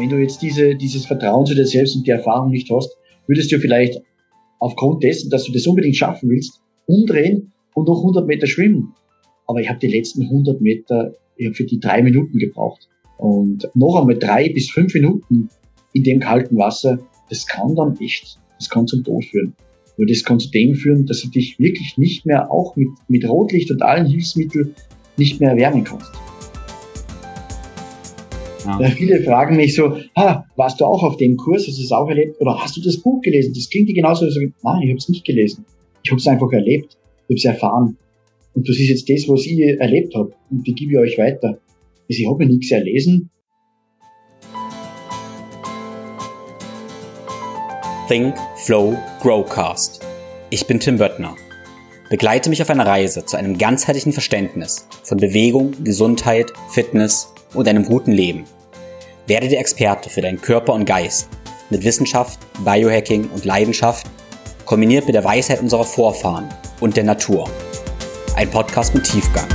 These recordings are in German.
Wenn du jetzt diese, dieses Vertrauen zu dir selbst und die Erfahrung nicht hast, würdest du vielleicht aufgrund dessen, dass du das unbedingt schaffen willst, umdrehen und noch 100 Meter schwimmen. Aber ich habe die letzten 100 Meter für die drei Minuten gebraucht. Und noch einmal drei bis fünf Minuten in dem kalten Wasser, das kann dann echt, das kann zum Tod führen. Nur das kann zu dem führen, dass du dich wirklich nicht mehr auch mit, mit Rotlicht und allen Hilfsmitteln nicht mehr erwärmen kannst. Ja. viele fragen mich so, ah, warst du auch auf dem Kurs, hast du es auch erlebt? Oder hast du das Buch gelesen? Das klingt dir genauso. So, nein, ich habe es nicht gelesen. Ich habe es einfach erlebt. Ich habe es erfahren. Und das ist jetzt das, was ich erlebt habe. Und die gebe ich euch weiter. Also ich habe nichts erlesen. Think, Flow, Growcast. Ich bin Tim Böttner. Begleite mich auf einer Reise zu einem ganzheitlichen Verständnis von Bewegung, Gesundheit, Fitness und einem guten Leben. Werde der Experte für deinen Körper und Geist mit Wissenschaft, Biohacking und Leidenschaft, kombiniert mit der Weisheit unserer Vorfahren und der Natur. Ein Podcast mit Tiefgang.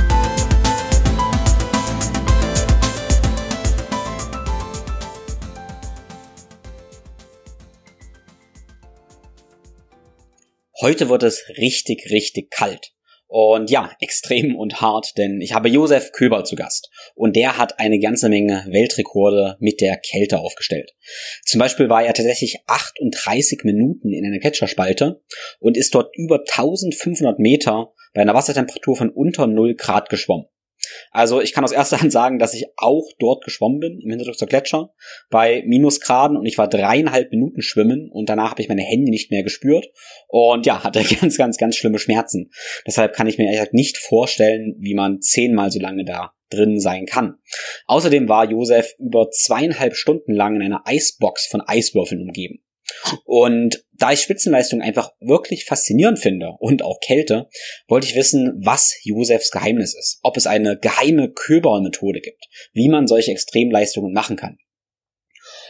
Heute wird es richtig, richtig kalt. Und ja, extrem und hart, denn ich habe Josef Köber zu Gast. Und der hat eine ganze Menge Weltrekorde mit der Kälte aufgestellt. Zum Beispiel war er tatsächlich 38 Minuten in einer Gletscherspalte und ist dort über 1500 Meter bei einer Wassertemperatur von unter 0 Grad geschwommen. Also ich kann aus erster Hand sagen, dass ich auch dort geschwommen bin, im Hinterdruckser Gletscher, bei Minusgraden und ich war dreieinhalb Minuten schwimmen und danach habe ich meine Hände nicht mehr gespürt und ja, hatte ganz, ganz, ganz schlimme Schmerzen. Deshalb kann ich mir ehrlich gesagt nicht vorstellen, wie man zehnmal so lange da drin sein kann. Außerdem war Josef über zweieinhalb Stunden lang in einer Eisbox von Eiswürfeln umgeben. Und da ich Spitzenleistung einfach wirklich faszinierend finde und auch Kälte, wollte ich wissen, was Josefs Geheimnis ist. Ob es eine geheime Köber-Methode gibt, wie man solche Extremleistungen machen kann.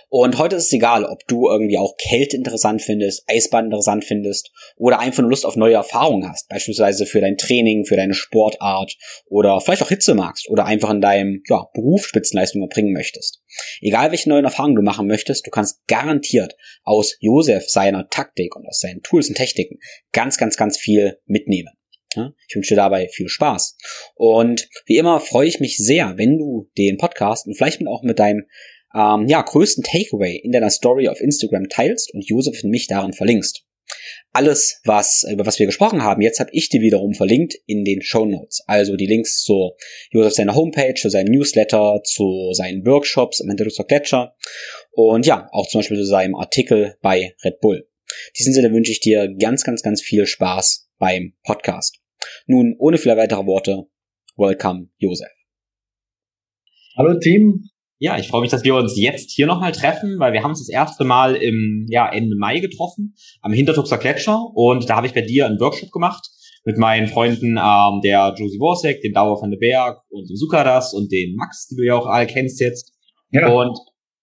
Und heute ist es egal, ob du irgendwie auch Kälte interessant findest, Eisbahn interessant findest oder einfach nur Lust auf neue Erfahrungen hast, beispielsweise für dein Training, für deine Sportart oder vielleicht auch Hitze magst oder einfach in deinem ja, Beruf Spitzenleistung erbringen möchtest. Egal welche neuen Erfahrungen du machen möchtest, du kannst garantiert aus Josef seiner Taktik und aus seinen Tools und Techniken ganz, ganz, ganz viel mitnehmen. Ich wünsche dir dabei viel Spaß. Und wie immer freue ich mich sehr, wenn du den Podcast und vielleicht auch mit deinem ähm, ja, größten Takeaway in deiner Story auf Instagram teilst und Josef und mich darin verlinkst. Alles, was, über was wir gesprochen haben, jetzt habe ich dir wiederum verlinkt in den Show Notes. Also die Links zu Josef seiner Homepage, zu seinem Newsletter, zu seinen Workshops im Hintergrund Gletscher und ja, auch zum Beispiel zu seinem Artikel bei Red Bull. In diesem Sinne wünsche ich dir ganz, ganz, ganz viel Spaß beim Podcast. Nun, ohne viele weitere Worte, welcome, Josef. Hallo Team, ja, ich freue mich, dass wir uns jetzt hier nochmal treffen, weil wir haben uns das erste Mal im ja, Ende Mai getroffen, am Hintertuxer Gletscher. Und da habe ich bei dir einen Workshop gemacht mit meinen Freunden, ähm, der Josie Worsek, dem Dauer van den Berg und dem Sukadas und den Max, die du ja auch alle kennst jetzt. Ja. Und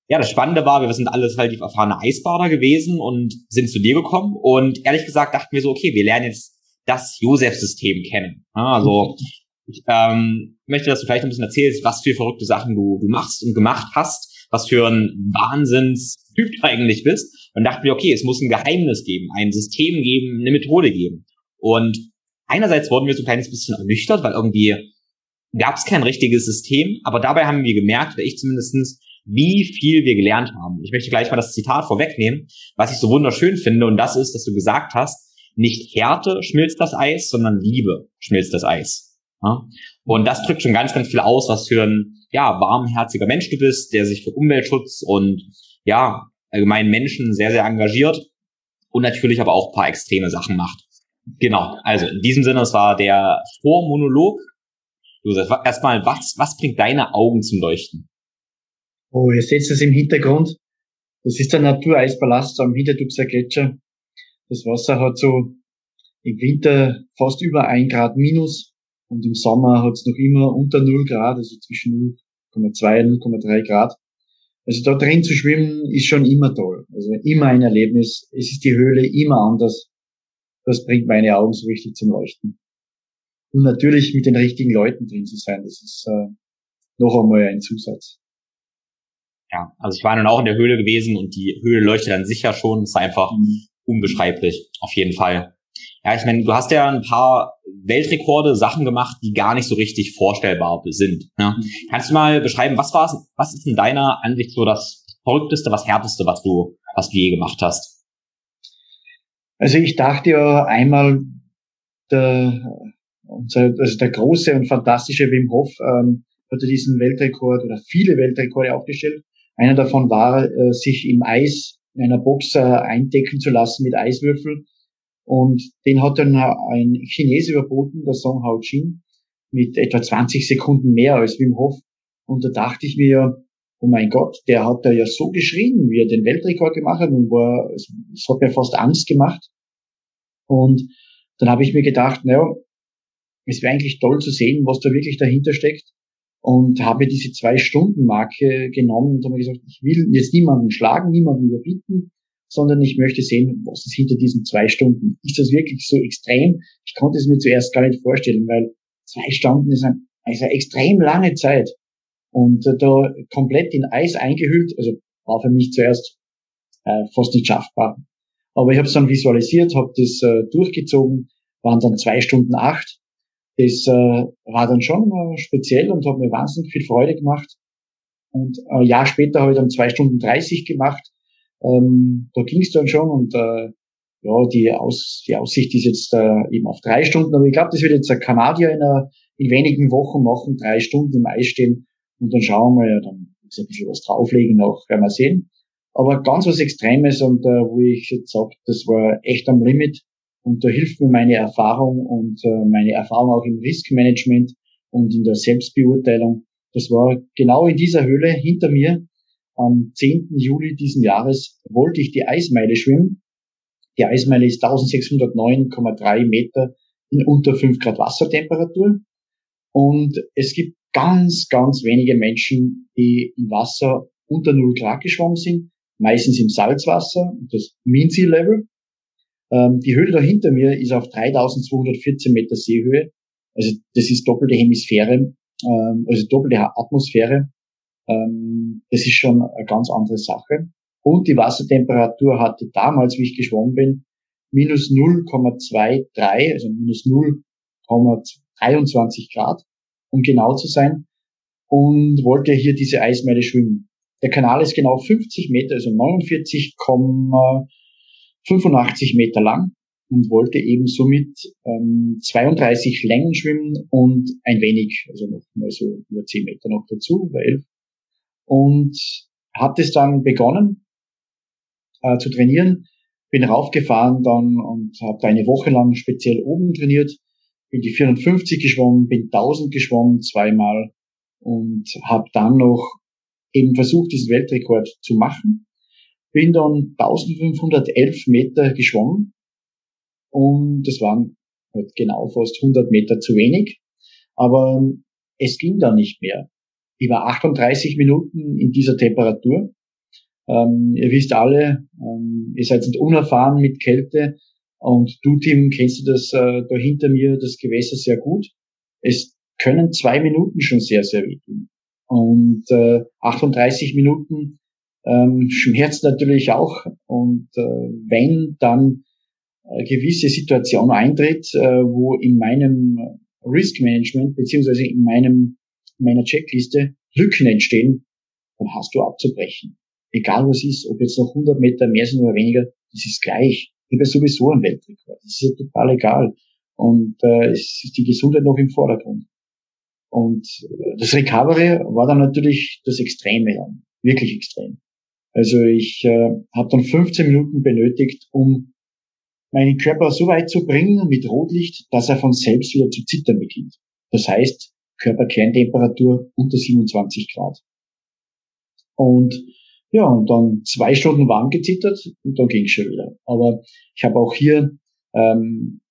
ja, das Spannende war, wir sind alles relativ erfahrene Eisbader gewesen und sind zu dir gekommen. Und ehrlich gesagt dachten wir so, okay, wir lernen jetzt das Josef-System kennen. Also ich ähm, möchte, dass du vielleicht ein bisschen erzählst, was für verrückte Sachen du, du machst und gemacht hast, was für ein Wahnsinnstyp du eigentlich bist. Und dachte mir, okay, es muss ein Geheimnis geben, ein System geben, eine Methode geben. Und einerseits wurden wir so ein kleines bisschen ernüchtert, weil irgendwie gab es kein richtiges System, aber dabei haben wir gemerkt, oder ich zumindestens, wie viel wir gelernt haben. Ich möchte gleich mal das Zitat vorwegnehmen, was ich so wunderschön finde, und das ist, dass du gesagt hast, nicht Härte schmilzt das Eis, sondern Liebe schmilzt das Eis. Und das drückt schon ganz, ganz viel aus, was für ein ja, warmherziger Mensch du bist, der sich für Umweltschutz und ja, allgemein Menschen sehr, sehr engagiert und natürlich aber auch paar extreme Sachen macht. Genau, also in diesem Sinne, es war der Vormonolog. Josef, erstmal, was, was bringt deine Augen zum Leuchten? Oh, ihr seht es im Hintergrund. Das ist der Natureisballast am Hintertuxer Gletscher. Das Wasser hat so im Winter fast über ein Grad minus und im Sommer hat es noch immer unter 0 Grad, also zwischen 0,2 und 0,3 Grad. Also da drin zu schwimmen ist schon immer toll. Also immer ein Erlebnis. Es ist die Höhle immer anders. Das bringt meine Augen so richtig zum Leuchten. Und natürlich mit den richtigen Leuten drin zu sein, das ist äh, noch einmal ein Zusatz. Ja, also ich war dann auch in der Höhle gewesen und die Höhle leuchtet dann sicher schon. ist einfach mhm. unbeschreiblich, auf jeden Fall. Ja, ich meine, du hast ja ein paar Weltrekorde, Sachen gemacht, die gar nicht so richtig vorstellbar sind. Ne? Kannst du mal beschreiben, was war's, was ist in deiner Ansicht so das verrückteste, was härteste, was du, was du je gemacht hast? Also ich dachte ja einmal, der, unser, also der große und fantastische Wim Hof ähm, hatte diesen Weltrekord oder viele Weltrekorde aufgestellt. Einer davon war, äh, sich im Eis in einer Box äh, eindecken zu lassen mit Eiswürfel. Und den hat dann ein Chinese überboten, der Song Hao Jin, mit etwa 20 Sekunden mehr als Wim Hof. Und da dachte ich mir, oh mein Gott, der hat da ja so geschrien, wie er den Weltrekord gemacht hat und war, es, es hat mir fast Angst gemacht. Und dann habe ich mir gedacht, naja, es wäre eigentlich toll zu sehen, was da wirklich dahinter steckt. Und habe diese Zwei-Stunden-Marke genommen und habe gesagt, ich will jetzt niemanden schlagen, niemanden überbieten, sondern ich möchte sehen, was ist hinter diesen zwei Stunden. Ist das wirklich so extrem? Ich konnte es mir zuerst gar nicht vorstellen, weil zwei Stunden ist, ein, ist eine extrem lange Zeit. Und äh, da komplett in Eis eingehüllt, also war für mich zuerst äh, fast nicht schaffbar. Aber ich habe es dann visualisiert, habe das äh, durchgezogen, waren dann zwei Stunden acht. Das äh, war dann schon äh, speziell und hat mir wahnsinnig viel Freude gemacht. Und äh, ein Jahr später habe ich dann zwei Stunden dreißig gemacht. Ähm, da ging es dann schon und äh, ja, die, Aus, die Aussicht ist jetzt äh, eben auf drei Stunden. Aber ich glaube, das wird jetzt ein Kanadier in, einer, in wenigen Wochen machen, drei Stunden im Eis stehen. Und dann schauen wir ja, dann ist ein bisschen was drauflegen noch, werden wir sehen. Aber ganz was Extremes und äh, wo ich jetzt sage, das war echt am Limit und da hilft mir meine Erfahrung und äh, meine Erfahrung auch im Riskmanagement und in der Selbstbeurteilung. Das war genau in dieser Höhle hinter mir. Am 10. Juli diesen Jahres wollte ich die Eismeile schwimmen. Die Eismeile ist 1609,3 Meter in unter 5 Grad Wassertemperatur. Und es gibt ganz, ganz wenige Menschen, die im Wasser unter 0 Grad geschwommen sind meistens im Salzwasser, das Mean Sea Level. Ähm, die Höhle da hinter mir ist auf 3214 Meter Seehöhe. Also das ist doppelte Hemisphäre, ähm, also doppelte Atmosphäre. Ähm, das ist schon eine ganz andere Sache. Und die Wassertemperatur hatte damals, wie ich geschwommen bin, minus 0,23, also minus 0,23 Grad, um genau zu sein, und wollte hier diese Eismeile schwimmen. Der Kanal ist genau 50 Meter, also 49,85 Meter lang und wollte eben somit ähm, 32 Längen schwimmen und ein wenig, also noch mal so über 10 Meter noch dazu, 11. Und hat es dann begonnen äh, zu trainieren, bin raufgefahren dann und habe da eine Woche lang speziell oben trainiert, bin die 450 geschwommen, bin 1000 geschwommen zweimal und habe dann noch eben versucht, diesen Weltrekord zu machen. Bin dann 1511 Meter geschwommen und das waren halt genau fast 100 Meter zu wenig. Aber es ging dann nicht mehr. Ich war 38 Minuten in dieser Temperatur. Ähm, ihr wisst alle, ähm, ihr seid nicht unerfahren mit Kälte und du, Tim, kennst du das äh, da hinter mir, das Gewässer sehr gut. Es können zwei Minuten schon sehr, sehr wehtun. Und äh, 38 Minuten ähm, schmerzt natürlich auch. Und äh, wenn dann äh, gewisse Situation eintritt, äh, wo in meinem Risk Management beziehungsweise in meinem meiner Checkliste Lücken entstehen, dann hast du abzubrechen. Egal was ist, ob jetzt noch 100 Meter mehr sind oder weniger, das ist gleich. Ich habe sowieso einen Weltrekord. Das ist ja total egal. Und äh, es ist die Gesundheit noch im Vordergrund. Und das Recovery war dann natürlich das Extreme, ja, wirklich extrem. Also ich äh, habe dann 15 Minuten benötigt, um meinen Körper so weit zu bringen mit Rotlicht, dass er von selbst wieder zu zittern beginnt. Das heißt, Körperkerntemperatur unter 27 Grad. Und ja, und dann zwei Stunden warm gezittert und dann ging schon wieder. Aber ich habe auch hier ähm,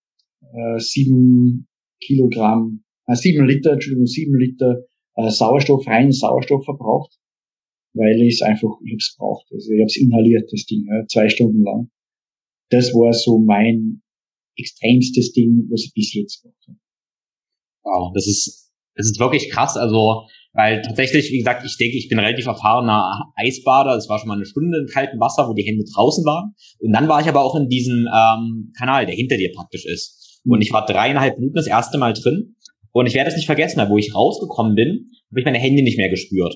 äh, sieben Kilogramm äh, sieben Liter, Entschuldigung, sieben Liter äh, Sauerstoff, reinen Sauerstoff verbraucht, weil ich es einfach, ich habe es braucht. Also ich habe es inhaliert, das Ding, ja, zwei Stunden lang. Das war so mein extremstes Ding, was ich bis jetzt gemacht habe. Wow, das ist, das ist wirklich krass. Also Weil tatsächlich, wie gesagt, ich denke, ich bin relativ erfahrener Eisbader. Es war schon mal eine Stunde im kalten Wasser, wo die Hände draußen waren. Und dann war ich aber auch in diesem ähm, Kanal, der hinter dir praktisch ist. Und ich war dreieinhalb Minuten das erste Mal drin. Und ich werde es nicht vergessen, wo ich rausgekommen bin, habe ich meine Hände nicht mehr gespürt.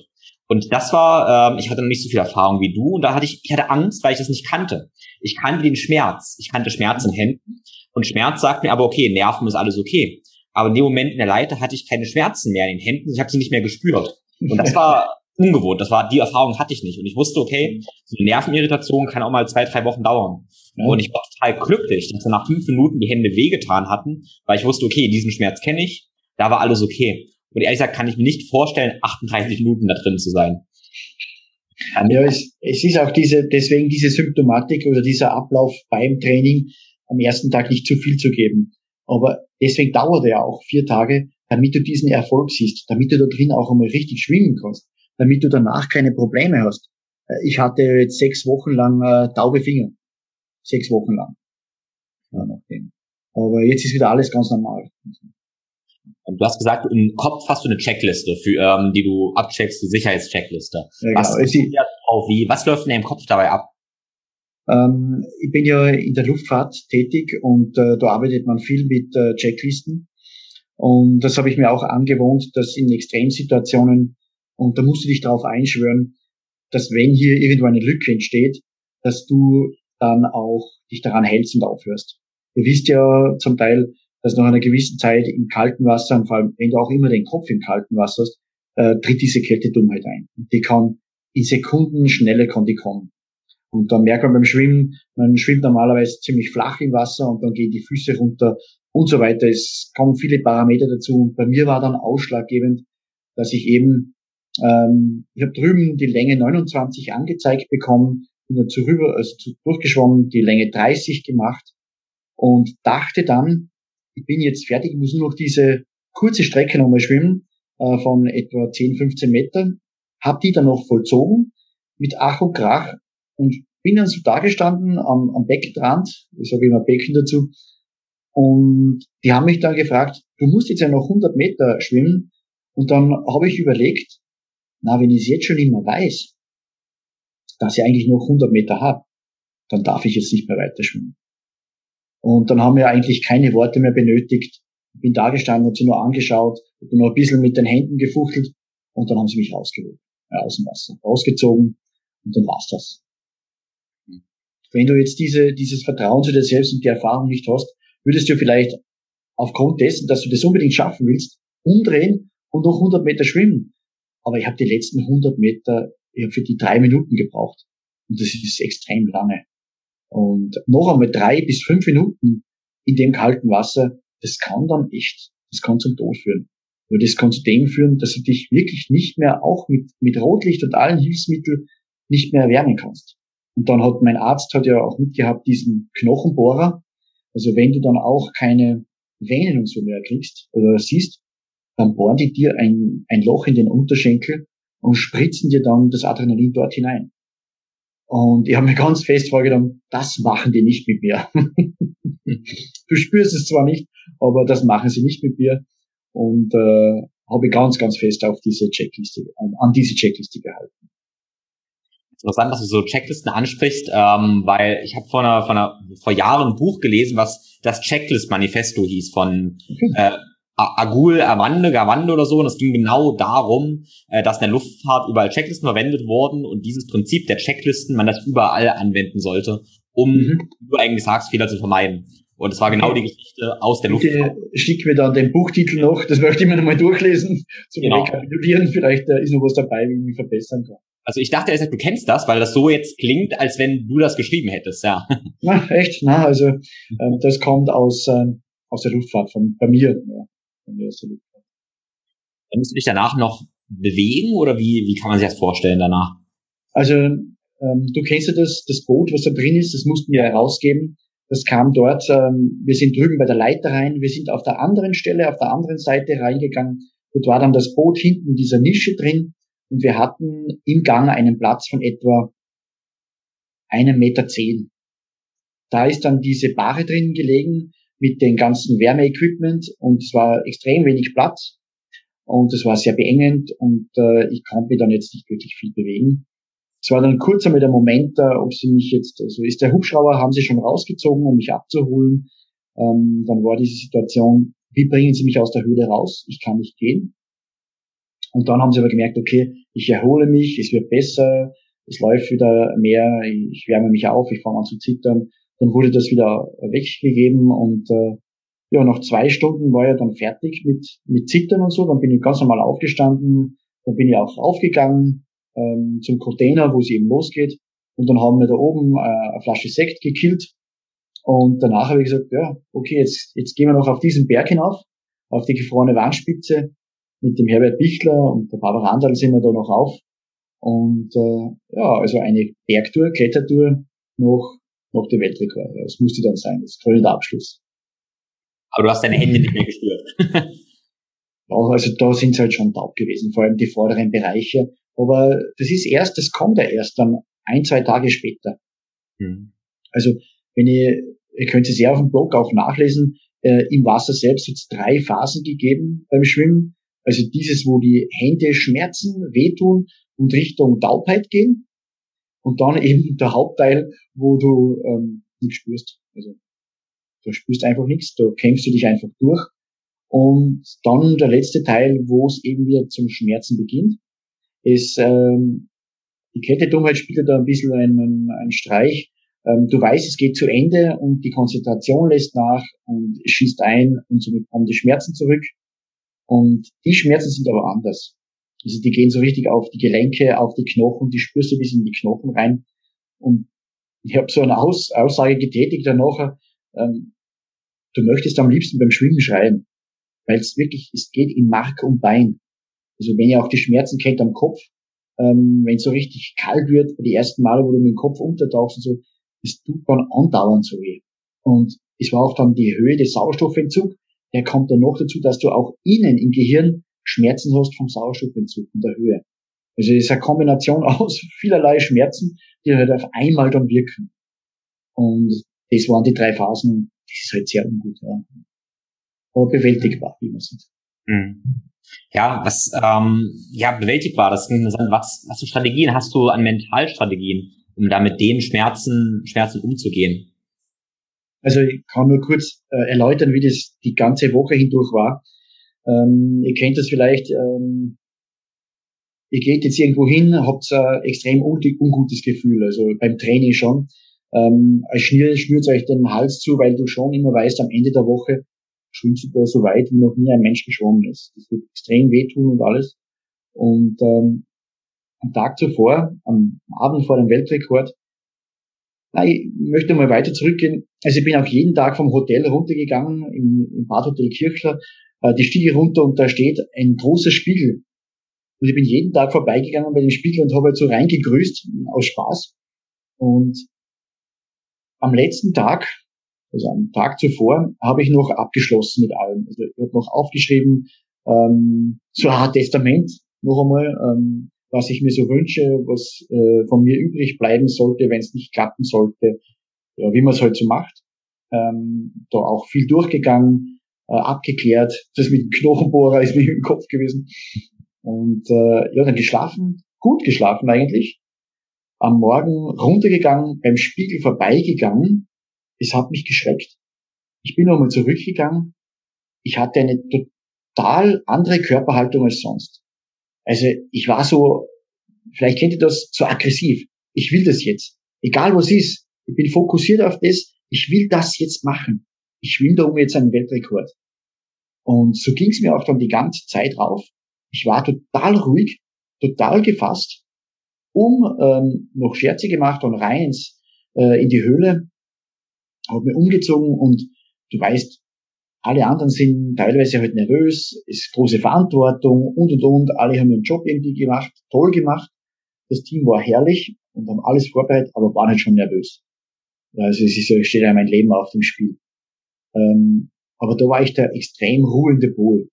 Und das war, ähm, ich hatte noch nicht so viel Erfahrung wie du. Und da hatte ich, ich hatte Angst, weil ich das nicht kannte. Ich kannte den Schmerz. Ich kannte Schmerz in Händen. Und Schmerz sagt mir aber, okay, Nerven ist alles okay. Aber in dem Moment in der Leiter hatte ich keine Schmerzen mehr in den Händen. Ich habe sie nicht mehr gespürt. Und das war ungewohnt. Das war, die Erfahrung hatte ich nicht. Und ich wusste, okay, so eine Nervenirritation kann auch mal zwei, drei Wochen dauern. Ja. Und ich war total glücklich, dass nach fünf Minuten die Hände wehgetan hatten, weil ich wusste, okay, diesen Schmerz kenne ich. Da war alles okay. Und ehrlich gesagt kann ich mir nicht vorstellen, 38 Minuten da drin zu sein. Ja, es, es ist auch diese, deswegen diese Symptomatik oder dieser Ablauf beim Training am ersten Tag nicht zu viel zu geben. Aber deswegen dauert er auch vier Tage, damit du diesen Erfolg siehst, damit du da drin auch einmal richtig schwimmen kannst, damit du danach keine Probleme hast. Äh, ich hatte jetzt sechs Wochen lang äh, taube Finger. Sechs Wochen lang. Ja, nachdem. Aber jetzt ist wieder alles ganz normal. Du hast gesagt, im Kopf hast du eine Checkliste, für, ähm, die du abcheckst, die Sicherheitscheckliste. Ja, genau. was, wie, was läuft in deinem Kopf dabei ab? Ähm, ich bin ja in der Luftfahrt tätig und äh, da arbeitet man viel mit äh, Checklisten. Und das habe ich mir auch angewohnt, dass in Extremsituationen, und da musst du dich darauf einschwören, dass wenn hier irgendwo eine Lücke entsteht, dass du dann auch dich daran hältst und aufhörst. Ihr wisst ja zum Teil, dass nach einer gewissen Zeit im kalten Wasser, und vor allem wenn du auch immer den Kopf im kalten Wasser hast, äh, tritt diese Kältedummheit ein. Die kann in Sekunden schneller kann die kommen. Und dann merkt man beim Schwimmen, man schwimmt normalerweise ziemlich flach im Wasser und dann gehen die Füße runter und so weiter. Es kommen viele Parameter dazu. Und bei mir war dann ausschlaggebend, dass ich eben, ähm, ich habe drüben die Länge 29 angezeigt bekommen, bin dazu rüber, also durchgeschwommen, die Länge 30 gemacht und dachte dann, ich bin jetzt fertig, ich muss nur noch diese kurze Strecke nochmal schwimmen, äh, von etwa 10, 15 Metern, habe die dann noch vollzogen mit Ach und Krach und bin dann so da gestanden am, am Beckenrand, ich sage immer Becken dazu, und die haben mich dann gefragt, du musst jetzt ja noch 100 Meter schwimmen. Und dann habe ich überlegt, na, wenn ich es jetzt schon immer weiß, dass ich eigentlich noch 100 Meter habe, dann darf ich jetzt nicht mehr weiter schwimmen. Und dann haben wir eigentlich keine Worte mehr benötigt. Bin da gestanden, habe sie nur angeschaut, habe nur ein bisschen mit den Händen gefuchtelt und dann haben sie mich rausgeholt, ja, aus dem Wasser, rausgezogen und dann war's das. Wenn du jetzt diese, dieses Vertrauen zu dir selbst und die Erfahrung nicht hast, würdest du vielleicht aufgrund dessen, dass du das unbedingt schaffen willst, umdrehen und noch 100 Meter schwimmen. Aber ich habe die letzten 100 Meter ich hab für die drei Minuten gebraucht. Und das ist extrem lange. Und noch einmal drei bis fünf Minuten in dem kalten Wasser, das kann dann echt, das kann zum Tod führen. Aber das kann zu dem führen, dass du dich wirklich nicht mehr, auch mit, mit Rotlicht und allen Hilfsmitteln, nicht mehr erwärmen kannst. Und dann hat mein Arzt hat ja auch mitgehabt diesen Knochenbohrer. Also wenn du dann auch keine Venen und so mehr kriegst oder siehst, dann bohren die dir ein, ein Loch in den Unterschenkel und spritzen dir dann das Adrenalin dort hinein. Und ich habe mir ganz fest vorgenommen, das machen die nicht mit mir. du spürst es zwar nicht, aber das machen sie nicht mit mir. Und äh, habe ich ganz, ganz fest auf diese Checkliste, an, an diese Checkliste gehalten interessant, dass du so Checklisten ansprichst, ähm, weil ich habe vor, einer, vor, einer, vor Jahren ein Buch gelesen, was das Checklist-Manifesto hieß von äh, Agul Avande, Gavande oder so. Und es ging genau darum, äh, dass in der Luftfahrt überall Checklisten verwendet wurden und dieses Prinzip der Checklisten man das überall anwenden sollte, um, mhm. wie du eigentlich sagst, Fehler zu vermeiden. Und es war genau die Geschichte aus der Luftfahrt. Schick mir dann den Buchtitel noch, das möchte ich mir nochmal durchlesen, zum genau. Rekapitulieren. Vielleicht äh, ist noch was dabei, wie ich mich verbessern kann. Also ich dachte du kennst das, weil das so jetzt klingt, als wenn du das geschrieben hättest, ja. Na, echt? Na, also ähm, das kommt aus, ähm, aus der Luftfahrt, von bei mir, ja, bei mir aus der Luftfahrt. Dann musst du dich danach noch bewegen oder wie, wie kann man sich das vorstellen danach? Also ähm, du kennst ja das, das Boot, was da drin ist, das mussten wir herausgeben. Das kam dort, ähm, wir sind drüben bei der Leiter rein, wir sind auf der anderen Stelle, auf der anderen Seite reingegangen. Dort war dann das Boot hinten in dieser Nische drin und wir hatten im Gang einen Platz von etwa einem Meter zehn. Da ist dann diese Bahre drin gelegen mit den ganzen Wärmeequipment und es war extrem wenig Platz. und das war sehr beengend und äh, ich konnte mich dann jetzt nicht wirklich viel bewegen. Es war dann kurz einmal der Moment, äh, ob sie mich jetzt, also ist der Hubschrauber, haben sie schon rausgezogen, um mich abzuholen. Ähm, dann war diese Situation, wie bringen sie mich aus der Höhle raus? Ich kann nicht gehen. Und dann haben sie aber gemerkt, okay, ich erhole mich, es wird besser, es läuft wieder mehr, ich wärme mich auf, ich fange an zu zittern. Dann wurde das wieder weggegeben und äh, ja, nach zwei Stunden war ich dann fertig mit, mit Zittern und so. Dann bin ich ganz normal aufgestanden, dann bin ich auch aufgegangen ähm, zum Container, wo es eben losgeht. Und dann haben wir da oben äh, eine Flasche Sekt gekillt. Und danach habe ich gesagt, ja, okay, jetzt, jetzt gehen wir noch auf diesen Berg hinauf, auf die gefrorene Wandspitze. Mit dem Herbert Bichler und der Barbara Randall sind wir da noch auf. Und äh, ja, also eine Bergtour, Klettertour noch, noch die Weltrekord. Das musste dann sein, das krönende Abschluss. Aber du hast deine Hände nicht mehr gespürt. also da sind sie halt schon taub gewesen, vor allem die vorderen Bereiche. Aber das ist erst, das kommt ja erst dann ein, zwei Tage später. Mhm. Also wenn ihr, ihr könnt es ja auf dem Blog auch nachlesen, äh, im Wasser selbst hat es drei Phasen gegeben beim Schwimmen. Also dieses, wo die Hände schmerzen, wehtun und Richtung Taubheit gehen. Und dann eben der Hauptteil, wo du ähm, nichts spürst. Also du spürst einfach nichts, da kämpfst du dich einfach durch. Und dann der letzte Teil, wo es eben wieder zum Schmerzen beginnt, ist, ähm, die Kette-Dummheit spielt da ein bisschen einen, einen Streich. Ähm, du weißt, es geht zu Ende und die Konzentration lässt nach und schießt ein und somit kommen die Schmerzen zurück. Und die Schmerzen sind aber anders. Also die gehen so richtig auf die Gelenke, auf die Knochen, die spürst du bis in die Knochen rein. Und ich habe so eine Aus Aussage getätigt danach, ähm, du möchtest am liebsten beim Schwimmen schreien, weil es wirklich, es geht in Mark und Bein. Also wenn ihr auch die Schmerzen kennt am Kopf, ähm, wenn es so richtig kalt wird, die ersten Male, wo du mit dem Kopf untertauchst und so, das tut dann andauernd so weh. Und es war auch dann die Höhe des Sauerstoffentzugs, der kommt dann noch dazu, dass du auch innen im Gehirn Schmerzen hast vom Sauerstoffentzug in der Höhe. Also es ist eine Kombination aus vielerlei Schmerzen, die halt auf einmal dann wirken. Und das waren die drei Phasen, das ist halt sehr ungut, ja. Aber bewältigbar, wie man sieht. Mhm. Ja, was ähm, ja bewältigbar. Das sind, was, was für Strategien hast du an Mentalstrategien, um da mit den Schmerzen Schmerzen umzugehen? Also ich kann nur kurz äh, erläutern, wie das die ganze Woche hindurch war. Ähm, ihr kennt das vielleicht. Ähm, ihr geht jetzt irgendwo hin, habt ein extrem ungutes Gefühl, also beim Training schon. Ähm, als Schnür schnürt euch den Hals zu, weil du schon immer weißt, am Ende der Woche schwimmst du da so weit, wie noch nie ein Mensch geschwommen ist. Das wird extrem wehtun und alles. Und ähm, am Tag zuvor, am Abend vor dem Weltrekord, na, ich möchte mal weiter zurückgehen. Also ich bin auch jeden Tag vom Hotel runtergegangen, im, im Badhotel Kirchler, äh, die Stiege runter und da steht ein großer Spiegel. Und ich bin jeden Tag vorbeigegangen bei dem Spiegel und habe halt so reingegrüßt aus Spaß. Und am letzten Tag, also am Tag zuvor, habe ich noch abgeschlossen mit allem. Also ich habe noch aufgeschrieben, ähm, so ein Testament noch einmal, ähm, was ich mir so wünsche, was äh, von mir übrig bleiben sollte, wenn es nicht klappen sollte, ja, wie man es halt so macht. Ähm, da auch viel durchgegangen, äh, abgeklärt. Das mit dem Knochenbohrer ist mir im Kopf gewesen. Und äh, ja, dann geschlafen, gut geschlafen eigentlich am Morgen runtergegangen, beim Spiegel vorbeigegangen. Es hat mich geschreckt. Ich bin nochmal zurückgegangen. Ich hatte eine total andere Körperhaltung als sonst. Also ich war so, vielleicht kennt ihr das, so aggressiv. Ich will das jetzt. Egal was ist. Ich bin fokussiert auf das. Ich will das jetzt machen. Ich schwimme da um jetzt einen Weltrekord. Und so ging es mir auch dann die ganze Zeit rauf. Ich war total ruhig, total gefasst um, ähm, noch Scherze gemacht und rein ins, äh, in die Höhle, habe mir umgezogen und du weißt, alle anderen sind teilweise halt nervös, ist große Verantwortung und und und, alle haben ihren Job irgendwie gemacht, toll gemacht. Das Team war herrlich und haben alles vorbereitet, aber waren halt schon nervös. Also es ist ja, steht ja mein Leben auf dem Spiel. Ähm, aber da war ich der extrem ruhende Pol.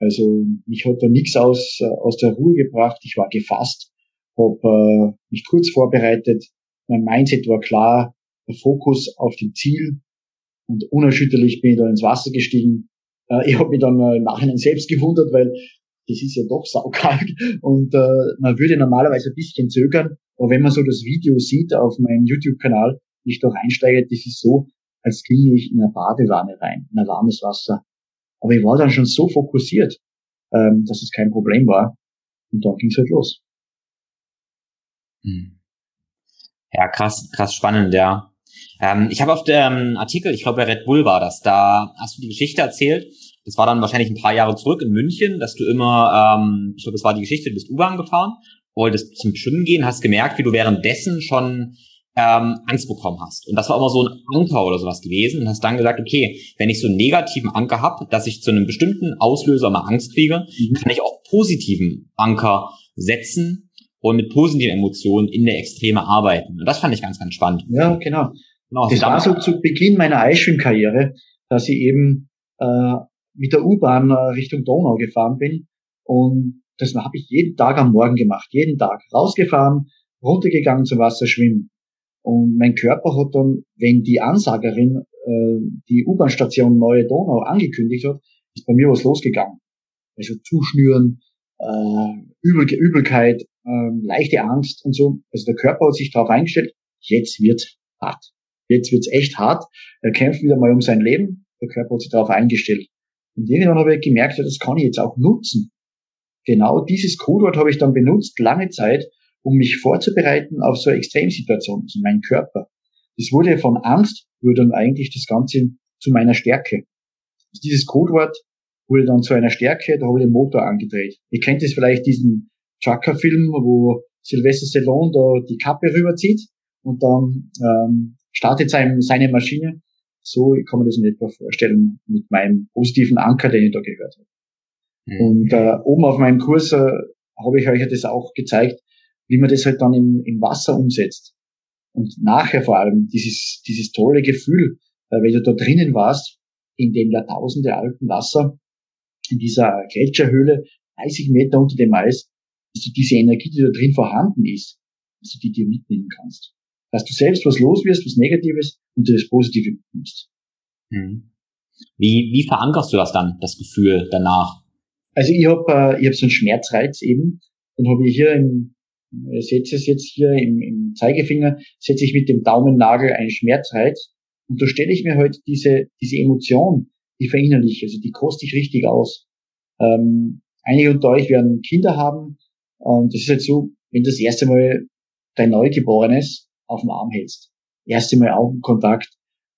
Also mich hat da nichts aus, aus der Ruhe gebracht. Ich war gefasst habe äh, mich kurz vorbereitet, mein Mindset war klar, der Fokus auf dem Ziel und unerschütterlich bin ich da ins Wasser gestiegen. Äh, ich habe mich dann äh, im Nachhinein selbst gewundert, weil das ist ja doch saukalt und äh, man würde normalerweise ein bisschen zögern, aber wenn man so das Video sieht auf meinem YouTube-Kanal, ich doch einsteige, das ist so, als ginge ich in eine Badewanne rein, in ein warmes Wasser. Aber ich war dann schon so fokussiert, ähm, dass es kein Problem war. Und dann ging es halt los. Hm. Ja, krass, krass spannend, ja. Ähm, ich habe auf dem Artikel, ich glaube bei Red Bull war das, da hast du die Geschichte erzählt. Das war dann wahrscheinlich ein paar Jahre zurück in München, dass du immer, ähm, ich glaube, das war die Geschichte, du bist U-Bahn gefahren, wolltest zum Schwimmen gehen, hast gemerkt, wie du währenddessen schon ähm, Angst bekommen hast. Und das war immer so ein Anker oder sowas gewesen und hast dann gesagt, okay, wenn ich so einen negativen Anker habe, dass ich zu einem bestimmten Auslöser mal Angst kriege, mhm. kann ich auch positiven Anker setzen und mit positiven Emotionen in der Extreme arbeiten. Und das fand ich ganz, ganz spannend. Ja, genau. Genau das war so zu Beginn meiner Eisschwimmkarriere, dass ich eben äh, mit der U-Bahn äh, Richtung Donau gefahren bin. Und das habe ich jeden Tag am Morgen gemacht. Jeden Tag. Rausgefahren, runtergegangen zum Wasser schwimmen. Und mein Körper hat dann, wenn die Ansagerin äh, die U-Bahn-Station Neue Donau angekündigt hat, ist bei mir was losgegangen. Also Zuschnüren, äh, Übel, Übelkeit, äh, leichte Angst und so. Also der Körper hat sich darauf eingestellt, jetzt wird hart. Jetzt wird's echt hart. Er kämpft wieder mal um sein Leben. Der Körper hat sich darauf eingestellt. Und irgendwann habe ich gemerkt, ja, das kann ich jetzt auch nutzen. Genau dieses Codewort habe ich dann benutzt, lange Zeit, um mich vorzubereiten auf so eine Extremsituation, also mein Körper. Das wurde von Angst, wurde dann eigentlich das Ganze zu meiner Stärke. Also dieses Codewort wurde dann zu einer Stärke, da habe ich den Motor angedreht. Ihr kennt es vielleicht diesen Trucker-Film, wo Sylvester Stallone da die Kappe rüberzieht und dann ähm, startet sein, seine Maschine. So kann man das in etwa vorstellen mit meinem positiven Anker, den ich da gehört habe. Mhm. Und äh, oben auf meinem Kurs äh, habe ich euch das auch gezeigt, wie man das halt dann im, im Wasser umsetzt. Und nachher vor allem dieses, dieses tolle Gefühl, äh, wenn du da drinnen warst, in dem Jahrtausende alten Wasser, in dieser Gletscherhöhle, 30 Meter unter dem Eis, dass du diese Energie, die da drin vorhanden ist, dass du die dir mitnehmen kannst. Dass du selbst was los wirst, was Negatives und du das Positive mitnimmst. Hm. Wie, wie verankerst du das dann, das Gefühl danach? Also ich habe äh, ich hab so einen Schmerzreiz eben, den habe ich hier im, ihr seht es jetzt hier im, im Zeigefinger, setze ich mit dem Daumennagel einen Schmerzreiz und da stelle ich mir halt diese, diese Emotion, die verinnerliche, also die koste ich richtig aus. Ähm, einige unter euch werden Kinder haben und das ist halt so, wenn das erste Mal dein Neugeborenes auf dem Arm hältst, erste Mal Augenkontakt,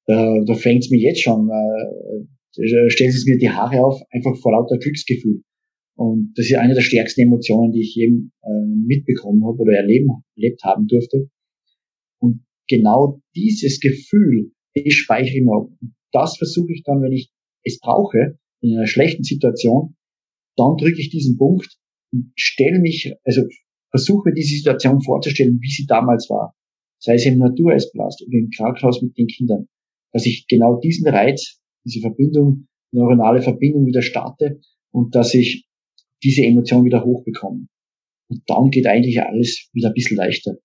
da, da fängt es mir jetzt schon, äh, stellt es mir die Haare auf, einfach vor lauter Glücksgefühl. Und das ist eine der stärksten Emotionen, die ich eben äh, mitbekommen habe oder erleben, erlebt haben durfte. Und genau dieses Gefühl, das speichere ich mir ab. Das versuche ich dann, wenn ich es brauche, in einer schlechten Situation, dann drücke ich diesen Punkt und stelle mich, also versuche mir diese Situation vorzustellen, wie sie damals war. Sei es im Natureisblast oder im Krankenhaus mit den Kindern. Dass ich genau diesen Reiz, diese Verbindung, neuronale Verbindung wieder starte und dass ich diese Emotion wieder hochbekommen. Und dann geht eigentlich alles wieder ein bisschen leichter.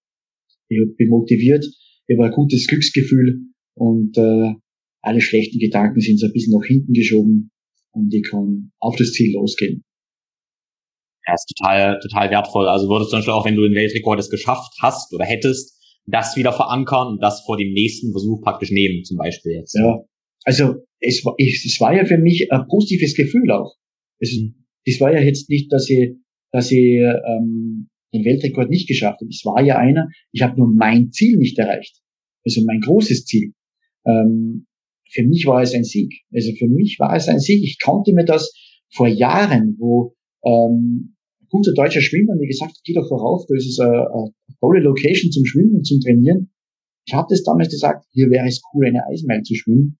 Ich bin motiviert, ich habe ein gutes Glücksgefühl und äh, alle schlechten Gedanken sind so ein bisschen nach hinten geschoben und ich kann auf das Ziel losgehen. Ja, ist total, total wertvoll. Also würdest du zum Beispiel auch, wenn du den Weltrekord es geschafft hast oder hättest, das wieder verankern und das vor dem nächsten Versuch praktisch nehmen, zum Beispiel jetzt. Ja, also es war, es war ja für mich ein positives Gefühl auch. Es, mhm das war ja jetzt nicht, dass ich, dass ich ähm, den Weltrekord nicht geschafft habe. Es war ja einer, ich habe nur mein Ziel nicht erreicht. Also mein großes Ziel. Ähm, für mich war es ein Sieg. Also für mich war es ein Sieg. Ich konnte mir das vor Jahren, wo ähm, guter deutscher Schwimmer mir gesagt geh doch vorauf, da ist es eine, eine tolle Location zum Schwimmen und zum Trainieren. Ich habe das damals gesagt, hier wäre es cool, eine Eismeile zu schwimmen.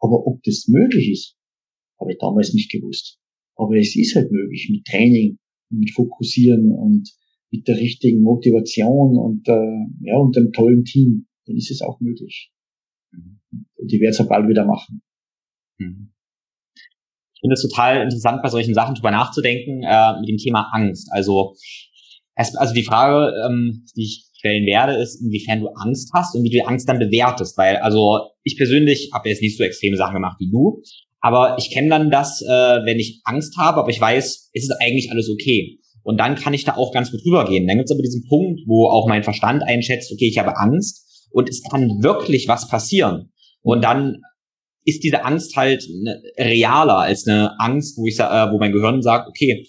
Aber ob das möglich ist, habe ich damals nicht gewusst. Aber es ist halt möglich mit Training, mit Fokussieren und mit der richtigen Motivation und, äh, ja, und einem tollen Team. Dann ist es auch möglich. Mhm. Und ich werde es bald wieder machen. Mhm. Ich finde es total interessant, bei solchen Sachen drüber nachzudenken, äh, mit dem Thema Angst. Also, also die Frage, ähm, die ich stellen werde, ist, inwiefern du Angst hast und wie du die Angst dann bewertest. Weil, also ich persönlich habe jetzt nicht so extreme Sachen gemacht wie du, Aber ich kenne dann das, äh, wenn ich Angst habe, aber ich weiß, es ist eigentlich alles okay. Und dann kann ich da auch ganz gut rübergehen. Dann gibt es aber diesen Punkt, wo auch mein Verstand einschätzt, okay, ich habe Angst und es kann wirklich was passieren. Und dann ist diese Angst halt ne, realer als eine Angst, wo ich äh, wo mein Gehirn sagt, okay,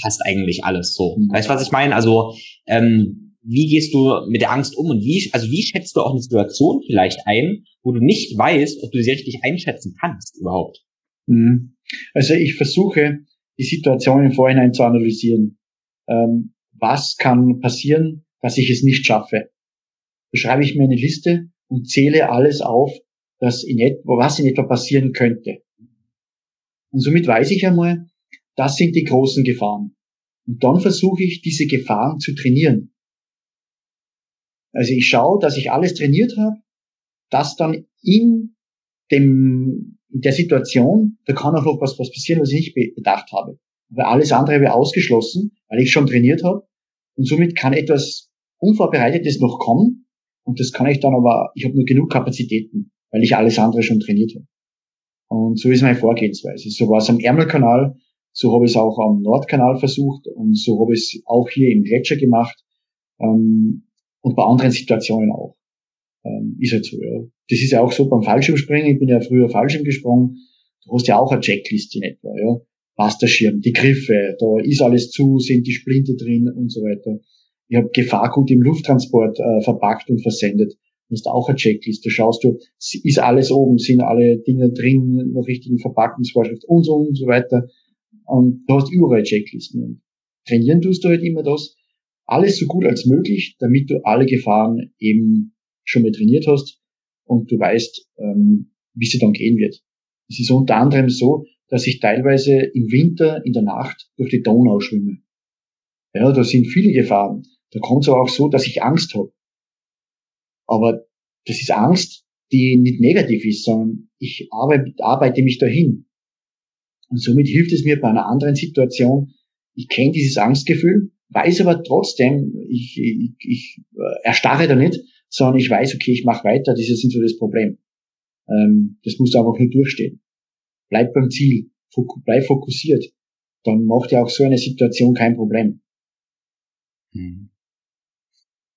passt eigentlich alles so. Mhm. Weißt du, was ich meine? Also ähm, wie gehst du mit der Angst um und wie, also wie schätzt du auch eine Situation vielleicht ein, wo du nicht weißt, ob du sie richtig einschätzen kannst überhaupt? Mhm. Also ich versuche, die Situation im Vorhinein zu analysieren. Ähm, was kann passieren, dass ich es nicht schaffe? Schreibe ich mir eine Liste und zähle alles auf, das in etwa, was in etwa passieren könnte. Und somit weiß ich einmal, das sind die großen Gefahren. Und dann versuche ich, diese Gefahren zu trainieren. Also ich schaue, dass ich alles trainiert habe, dass dann in dem, in der Situation, da kann auch noch was, was passieren, was ich nicht bedacht habe. Aber alles andere ich ausgeschlossen, weil ich schon trainiert habe. Und somit kann etwas Unvorbereitetes noch kommen. Und das kann ich dann aber, ich habe nur genug Kapazitäten, weil ich alles andere schon trainiert habe. Und so ist meine Vorgehensweise. So war es am Ärmelkanal, so habe ich es auch am Nordkanal versucht und so habe ich es auch hier im Gletscher gemacht ähm, und bei anderen Situationen auch. Ähm, ist halt so, ja. Das ist ja auch so beim Fallschirmspringen. Ich bin ja früher Fallschirm gesprungen. Du hast ja auch eine Checkliste in etwa, ja. Passt der Schirm, die Griffe, da ist alles zu, sind die Splinte drin und so weiter. Ich habe Gefahrgut im Lufttransport äh, verpackt und versendet. Hast auch eine Checkliste. Schaust du, ist alles oben, sind alle Dinge drin, nach richtigen Verpackungsvorschrift und so und so weiter. Und du hast überall Checklisten. Und trainieren tust du halt immer das, alles so gut als möglich, damit du alle Gefahren eben schon mal trainiert hast und du weißt, ähm, wie sie dann gehen wird. Es ist unter anderem so, dass ich teilweise im Winter in der Nacht durch die Donau schwimme. Ja, da sind viele Gefahren. Da kommt es aber auch so, dass ich Angst habe. Aber das ist Angst, die nicht negativ ist, sondern ich arbeite, mich dahin. Und somit hilft es mir bei einer anderen Situation. Ich kenne dieses Angstgefühl, weiß aber trotzdem, ich, ich, ich äh, erstarre da nicht, sondern ich weiß, okay, ich mache weiter, das ist nicht so das Problem. Ähm, das muss einfach nur durchstehen. Bleib beim Ziel, bleib fokussiert. Dann macht ja auch so eine Situation kein Problem. Hm.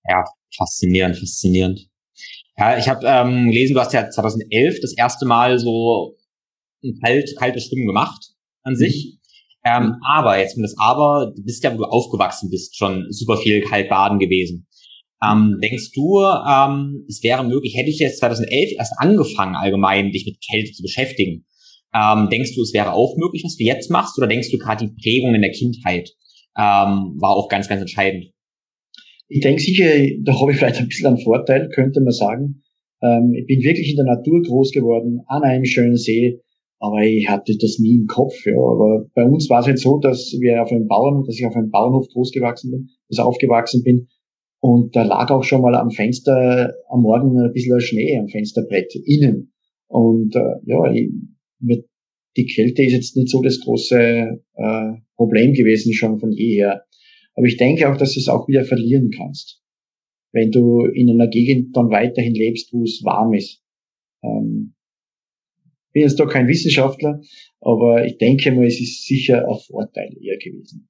Ja, faszinierend, faszinierend. Ja, ich habe ähm, gelesen, du hast ja 2011 das erste Mal so ein kalt, kaltes Schwimmen gemacht an mhm. sich. Ähm, mhm. aber, jetzt kommt das Aber, du bist ja, wo du aufgewachsen bist, schon super viel kalt baden gewesen. Ähm, mhm. denkst du, ähm, es wäre möglich, hätte ich jetzt 2011 erst angefangen, allgemein dich mit Kälte zu beschäftigen, ähm, denkst du, es wäre auch möglich, was du jetzt machst, oder denkst du gerade die Prägung in der Kindheit ähm, war auch ganz, ganz entscheidend? Ich denke sicher, da habe ich vielleicht ein bisschen einen Vorteil, könnte man sagen. Ähm, ich bin wirklich in der Natur groß geworden, an einem schönen See, aber ich hatte das nie im Kopf. Ja. Aber bei uns war es halt so, dass wir auf einem Bauern, dass ich auf einem Bauernhof großgewachsen bin, dass aufgewachsen bin. Und da lag auch schon mal am Fenster am Morgen ein bisschen Schnee am Fensterbrett innen. Und äh, ja, ich, mit, die Kälte ist jetzt nicht so das große äh, Problem gewesen, schon von jeher. Aber ich denke auch, dass du es auch wieder verlieren kannst, wenn du in einer Gegend dann weiterhin lebst, wo es warm ist. Ähm, bin jetzt doch kein Wissenschaftler, aber ich denke mal, es ist sicher ein Vorteil eher gewesen,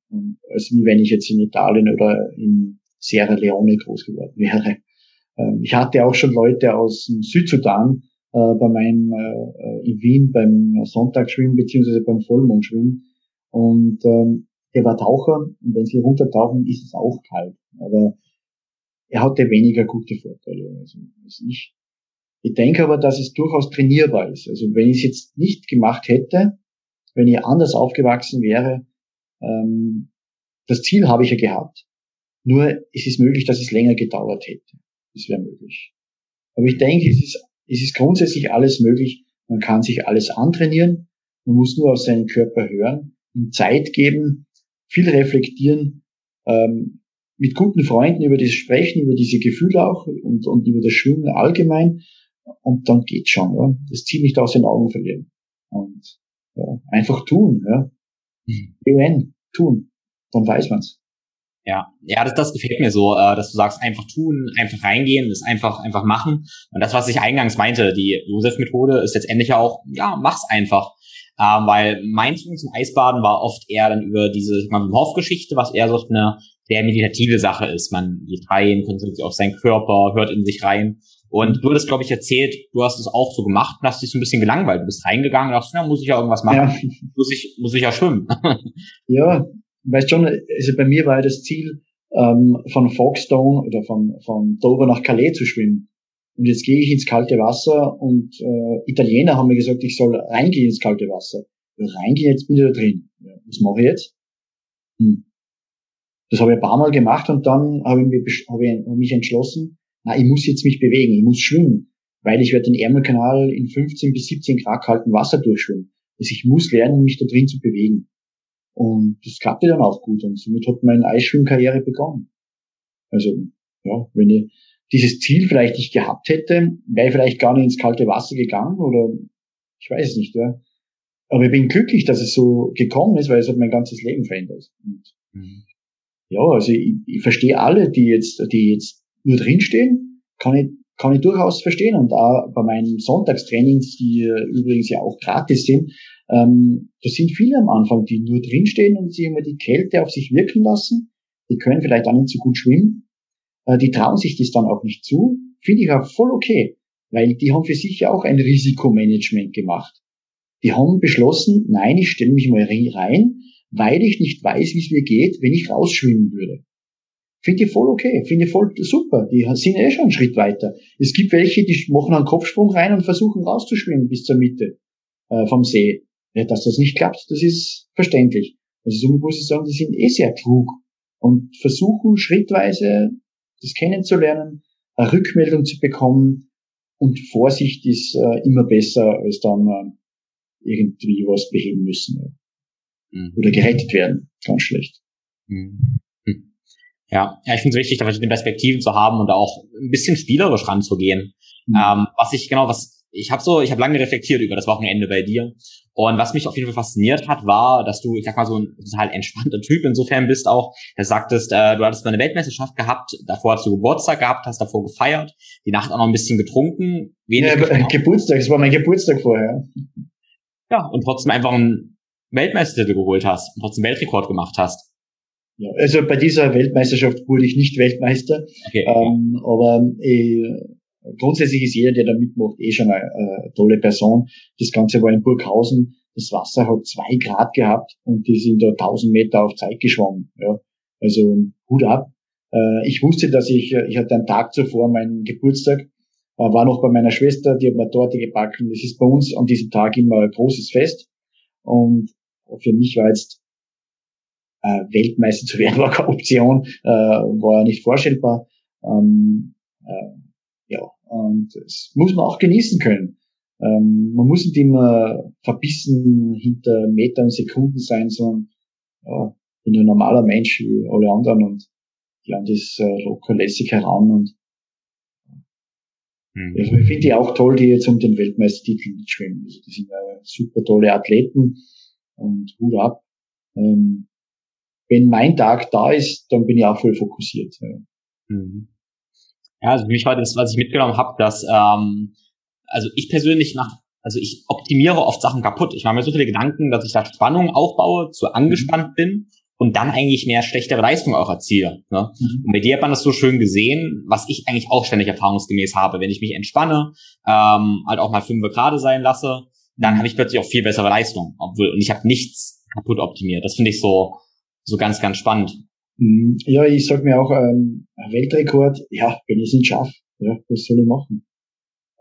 als wie wenn ich jetzt in Italien oder in Sierra Leone groß geworden wäre. Ähm, ich hatte auch schon Leute aus dem Südsudan äh, bei meinem äh, in Wien beim Sonntagsschwimmen beziehungsweise beim Vollmondschwimmen und ähm, der war Taucher und wenn sie runtertauchen, ist es auch kalt. Aber er hatte weniger gute Vorteile als ich. Ich denke aber, dass es durchaus trainierbar ist. Also wenn ich es jetzt nicht gemacht hätte, wenn ich anders aufgewachsen wäre, ähm, das Ziel habe ich ja gehabt. Nur es ist möglich, dass es länger gedauert hätte. Das wäre möglich. Aber ich denke, es ist, es ist grundsätzlich alles möglich. Man kann sich alles antrainieren. Man muss nur auf seinen Körper hören, ihm Zeit geben, viel reflektieren, ähm, mit guten Freunden über das Sprechen, über diese Gefühle auch und, und über das Schwimmen allgemein und dann geht's schon, ja. Das Ziel nicht aus den Augen verlieren. Und ja, einfach tun, ja. Mhm. UN, tun. Dann weiß man's. Ja, ja, das, das gefällt mir so, äh, dass du sagst, einfach tun, einfach reingehen, das einfach, einfach machen. Und das, was ich eingangs meinte, die Josef-Methode ist letztendlich ja auch, ja, mach's einfach. Ähm, weil mein Zugang zum Eisbaden war oft eher dann über diese Hoff-Geschichte, was eher so eine sehr meditative Sache ist. Man geht rein, konzentriert sich auf seinen Körper, hört in sich rein. Und du hattest, glaube ich, erzählt, du hast es auch so gemacht und hast dich so ein bisschen gelangweilt. Du bist reingegangen und dachtest, na, muss ich ja irgendwas machen. Ja. Muss ich, muss ich ja schwimmen. ja, weißt schon, also bei mir war ja das Ziel, ähm, von Folkestone oder von, von Dover nach Calais zu schwimmen. Und jetzt gehe ich ins kalte Wasser und äh, Italiener haben mir gesagt, ich soll reingehen ins kalte Wasser. Ja, reingehen, jetzt bin ich da drin. Ja, was mache ich jetzt? Hm. Das habe ich ein paar Mal gemacht und dann habe ich, mich, habe ich mich entschlossen, na, ich muss jetzt mich bewegen, ich muss schwimmen, weil ich werde den Ärmelkanal in 15 bis 17 Grad kaltem Wasser durchschwimmen. Also ich muss lernen, mich da drin zu bewegen. Und das klappte dann auch gut und somit hat meine Eisschwimmkarriere begonnen. Also, ja, wenn ich dieses Ziel vielleicht nicht gehabt hätte, wäre ich vielleicht gar nicht ins kalte Wasser gegangen oder ich weiß es nicht, ja. Aber ich bin glücklich, dass es so gekommen ist, weil es hat mein ganzes Leben verändert. Und mhm. Ja, also ich, ich verstehe alle, die jetzt, die jetzt nur drinstehen, kann ich, kann ich durchaus verstehen. Und auch bei meinen Sonntagstrainings, die übrigens ja auch gratis sind, ähm, da sind viele am Anfang, die nur drinstehen und sich immer die Kälte auf sich wirken lassen. Die können vielleicht auch nicht so gut schwimmen. Äh, die trauen sich das dann auch nicht zu. Finde ich auch voll okay, weil die haben für sich ja auch ein Risikomanagement gemacht. Die haben beschlossen, nein, ich stelle mich mal rein, weil ich nicht weiß, wie es mir geht, wenn ich rausschwimmen würde. Finde ich voll okay, finde ich voll super. Die sind eh schon einen Schritt weiter. Es gibt welche, die machen einen Kopfsprung rein und versuchen rauszuschwimmen bis zur Mitte äh, vom See. Ja, dass das nicht klappt, das ist verständlich. Also somit muss ich sagen, die sind eh sehr klug und versuchen schrittweise das kennenzulernen, eine Rückmeldung zu bekommen und Vorsicht ist äh, immer besser, als dann äh, irgendwie was beheben müssen ja. mhm. oder gerettet werden. Ganz schlecht. Mhm. Hm. Ja, ja ich finde es wichtig, da verschiedene Perspektiven zu haben und auch ein bisschen spielerisch ranzugehen. Mhm. Ähm, was ich genau, was ich habe so, ich habe lange reflektiert über das Wochenende bei dir. Und was mich auf jeden Fall fasziniert hat, war, dass du, ich sag mal, so ein total entspannter Typ insofern bist auch. Du sagtest, äh, du hattest mal eine Weltmeisterschaft gehabt, davor hast du Geburtstag gehabt, hast davor gefeiert, die Nacht auch noch ein bisschen getrunken. Wenig ja, Geburtstag, es war mein Geburtstag vorher. Ja, und trotzdem einfach einen Weltmeistertitel geholt hast und trotzdem Weltrekord gemacht hast. Ja, also bei dieser Weltmeisterschaft wurde ich nicht Weltmeister, okay. ähm, aber äh, grundsätzlich ist jeder, der da mitmacht, eh schon eine, eine tolle Person. Das Ganze war in Burghausen. Das Wasser hat zwei Grad gehabt und die sind da 1000 Meter auf Zeit geschwommen. Ja. Also Hut ab. Äh, ich wusste, dass ich, ich hatte einen Tag zuvor meinen Geburtstag, äh, war noch bei meiner Schwester, die hat mir Torte gebacken. Das ist bei uns an diesem Tag immer ein großes Fest. Und für mich war jetzt äh, Weltmeister zu werden, war keine Option, war nicht vorstellbar. Ähm, ja, und das muss man auch genießen können. Ähm, man muss nicht immer verbissen hinter Meter und Sekunden sein, sondern ja, bin ein normaler Mensch wie alle anderen und die haben das äh, locker lässig heran und mhm. also ich finde die auch toll, die jetzt um den Weltmeistertitel mitschwimmen. Also die sind äh, super tolle Athleten und Hut ab. Ähm, wenn mein Tag da ist, dann bin ich auch voll fokussiert. Ja. Mhm. Ja, also für mich war das, was ich mitgenommen habe, dass ähm, also ich persönlich nach also ich optimiere oft Sachen kaputt. Ich mache mir so viele Gedanken, dass ich da Spannung aufbaue, zu angespannt bin und dann eigentlich mehr schlechtere Leistung auch erziele. Ne? Mhm. Und bei dir hat man das so schön gesehen, was ich eigentlich auch ständig erfahrungsgemäß habe. Wenn ich mich entspanne, ähm, halt auch mal fünf gerade sein lasse, dann habe ich plötzlich auch viel bessere Leistung. Obwohl, und ich habe nichts kaputt optimiert. Das finde ich so, so ganz, ganz spannend. Mhm. Ja, ich sag mir auch, ähm, Weltrekord, ja, wenn ich es nicht schaffe, ja, was soll ich machen?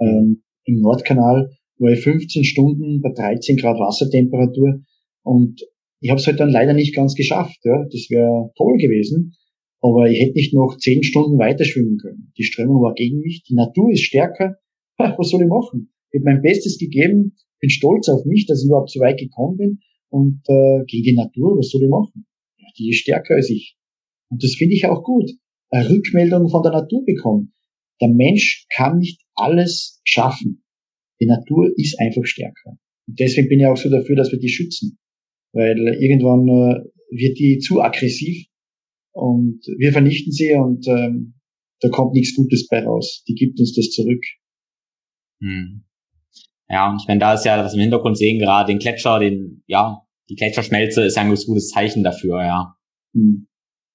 Ähm, Im Nordkanal war ich 15 Stunden bei 13 Grad Wassertemperatur und ich habe es halt dann leider nicht ganz geschafft. Ja. Das wäre toll gewesen, aber ich hätte nicht noch 10 Stunden weiter schwimmen können. Die Strömung war gegen mich, die Natur ist stärker. Ha, was soll ich machen? Ich habe mein Bestes gegeben, bin stolz auf mich, dass ich überhaupt so weit gekommen bin und äh, gegen die Natur, was soll ich machen? Ja, die ist stärker als ich. Und das finde ich auch gut. Rückmeldung von der Natur bekommen. Der Mensch kann nicht alles schaffen. Die Natur ist einfach stärker. Und deswegen bin ich auch so dafür, dass wir die schützen. Weil irgendwann äh, wird die zu aggressiv und wir vernichten sie und ähm, da kommt nichts Gutes bei raus. Die gibt uns das zurück. Hm. Ja, und ich meine, da ist ja, was im Hintergrund sehen, gerade den Gletscher, den, ja, die Gletscherschmelze ist ja ein gutes Zeichen dafür, ja. Hm.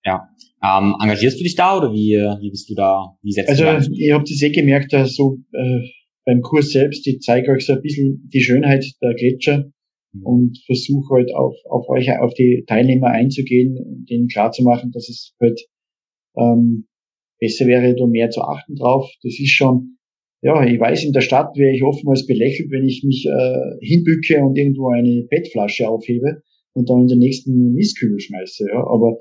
Ja. Ähm, engagierst du dich da oder wie, wie bist du da? Wie setzt also, du Also ihr habt es eh gemerkt, so äh, beim Kurs selbst, ich zeige euch so ein bisschen die Schönheit der Gletscher mhm. und versuche halt auf, auf euch, auf die Teilnehmer einzugehen und denen klarzumachen, dass es halt ähm, besser wäre, da mehr zu achten drauf. Das ist schon, ja, ich weiß, in der Stadt wäre ich oftmals belächelt, wenn ich mich äh, hinbücke und irgendwo eine PET-Flasche aufhebe und dann in den nächsten Mistkübel schmeiße. Ja. Aber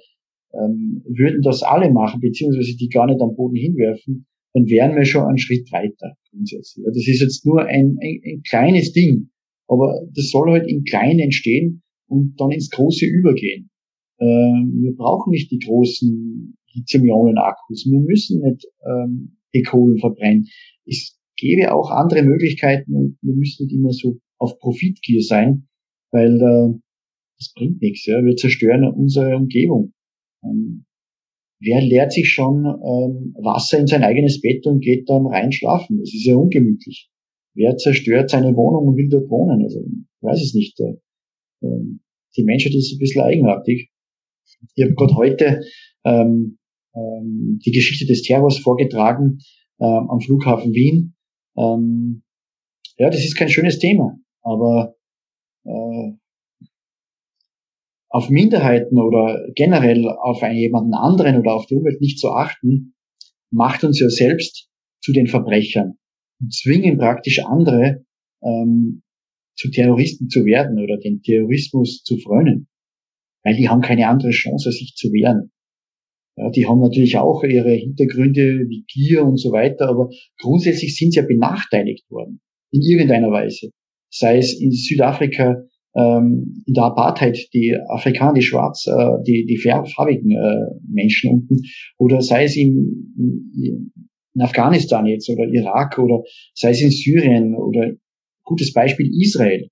ähm, würden das alle machen, beziehungsweise die gar nicht am Boden hinwerfen, dann wären wir schon einen Schritt weiter grundsätzlich. Das ist jetzt nur ein, ein, ein kleines Ding, aber das soll halt im Kleinen entstehen und dann ins Große übergehen. Ähm, wir brauchen nicht die großen Lithium-Ionen-Akkus. Wir müssen nicht ähm, die Kohlen verbrennen. Es gäbe auch andere Möglichkeiten und wir müssen nicht immer so auf Profitgier sein, weil äh, das bringt nichts. Ja. Wir zerstören unsere Umgebung. Ähm, wer leert sich schon ähm, Wasser in sein eigenes Bett und geht dann rein schlafen? Das ist ja ungemütlich. Wer zerstört seine Wohnung und will dort wohnen? Also, ich weiß es nicht. Äh, ähm, die Menschheit ist ein bisschen eigenartig. Ich habe gerade heute ähm, ähm, die Geschichte des Terrors vorgetragen ähm, am Flughafen Wien. Ähm, ja, das ist kein schönes Thema, aber äh, auf Minderheiten oder generell auf einen jemanden anderen oder auf die Umwelt nicht zu achten, macht uns ja selbst zu den Verbrechern und zwingen praktisch andere ähm, zu Terroristen zu werden oder den Terrorismus zu frönen, weil die haben keine andere Chance, sich zu wehren. Ja, die haben natürlich auch ihre Hintergründe wie Gier und so weiter, aber grundsätzlich sind sie ja benachteiligt worden in irgendeiner Weise. Sei es in Südafrika ähm, in der Apartheid die Afrikaner, die Schwarz, äh, die, die farbigen äh, Menschen unten, oder sei es in, in, Afghanistan jetzt oder Irak oder sei es in Syrien oder gutes Beispiel Israel.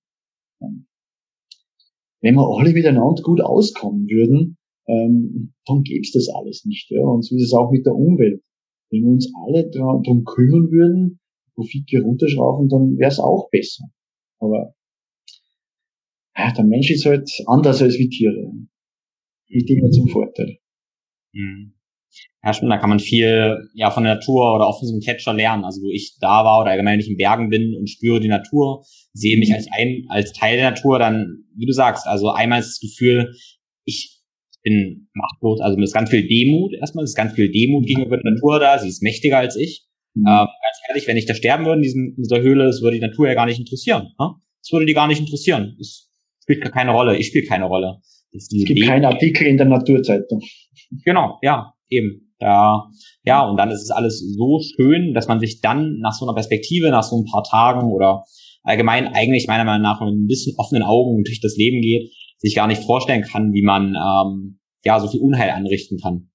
Wenn wir alle miteinander gut auskommen würden, ähm, dann gäbe es das alles nicht. Ja? Und so ist es auch mit der Umwelt. Wenn wir uns alle darum kümmern würden, Profit runterschrauben, dann wäre es auch besser. Aber ja, der Mensch ist halt anders als wie Tiere. Nicht immer zum Vorteil. Mhm. Ja, stimmt, da kann man viel ja von der Natur oder auch von so einem Catcher lernen. Also wo ich da war oder allgemein nicht in Bergen bin und spüre die Natur, sehe mich als ein, als Teil der Natur, dann, wie du sagst, also einmal ist das Gefühl, ich bin machtlos, also mit ganz viel Demut erstmal, es ist ganz viel Demut gegenüber der Natur da, sie ist mächtiger als ich. Mhm. Ähm, ganz ehrlich, wenn ich da sterben würde in, diesem, in dieser Höhle, das würde die Natur ja gar nicht interessieren. Ne? Das würde die gar nicht interessieren. Das spielt gar keine Rolle. Ich spiele keine Rolle. es gibt keinen Artikel in der Naturzeitung. Genau, ja, eben. Ja, ja, und dann ist es alles so schön, dass man sich dann nach so einer Perspektive, nach so ein paar Tagen oder allgemein eigentlich meiner Meinung nach mit ein bisschen offenen Augen durch das Leben geht, sich gar nicht vorstellen kann, wie man ähm, ja so viel Unheil anrichten kann.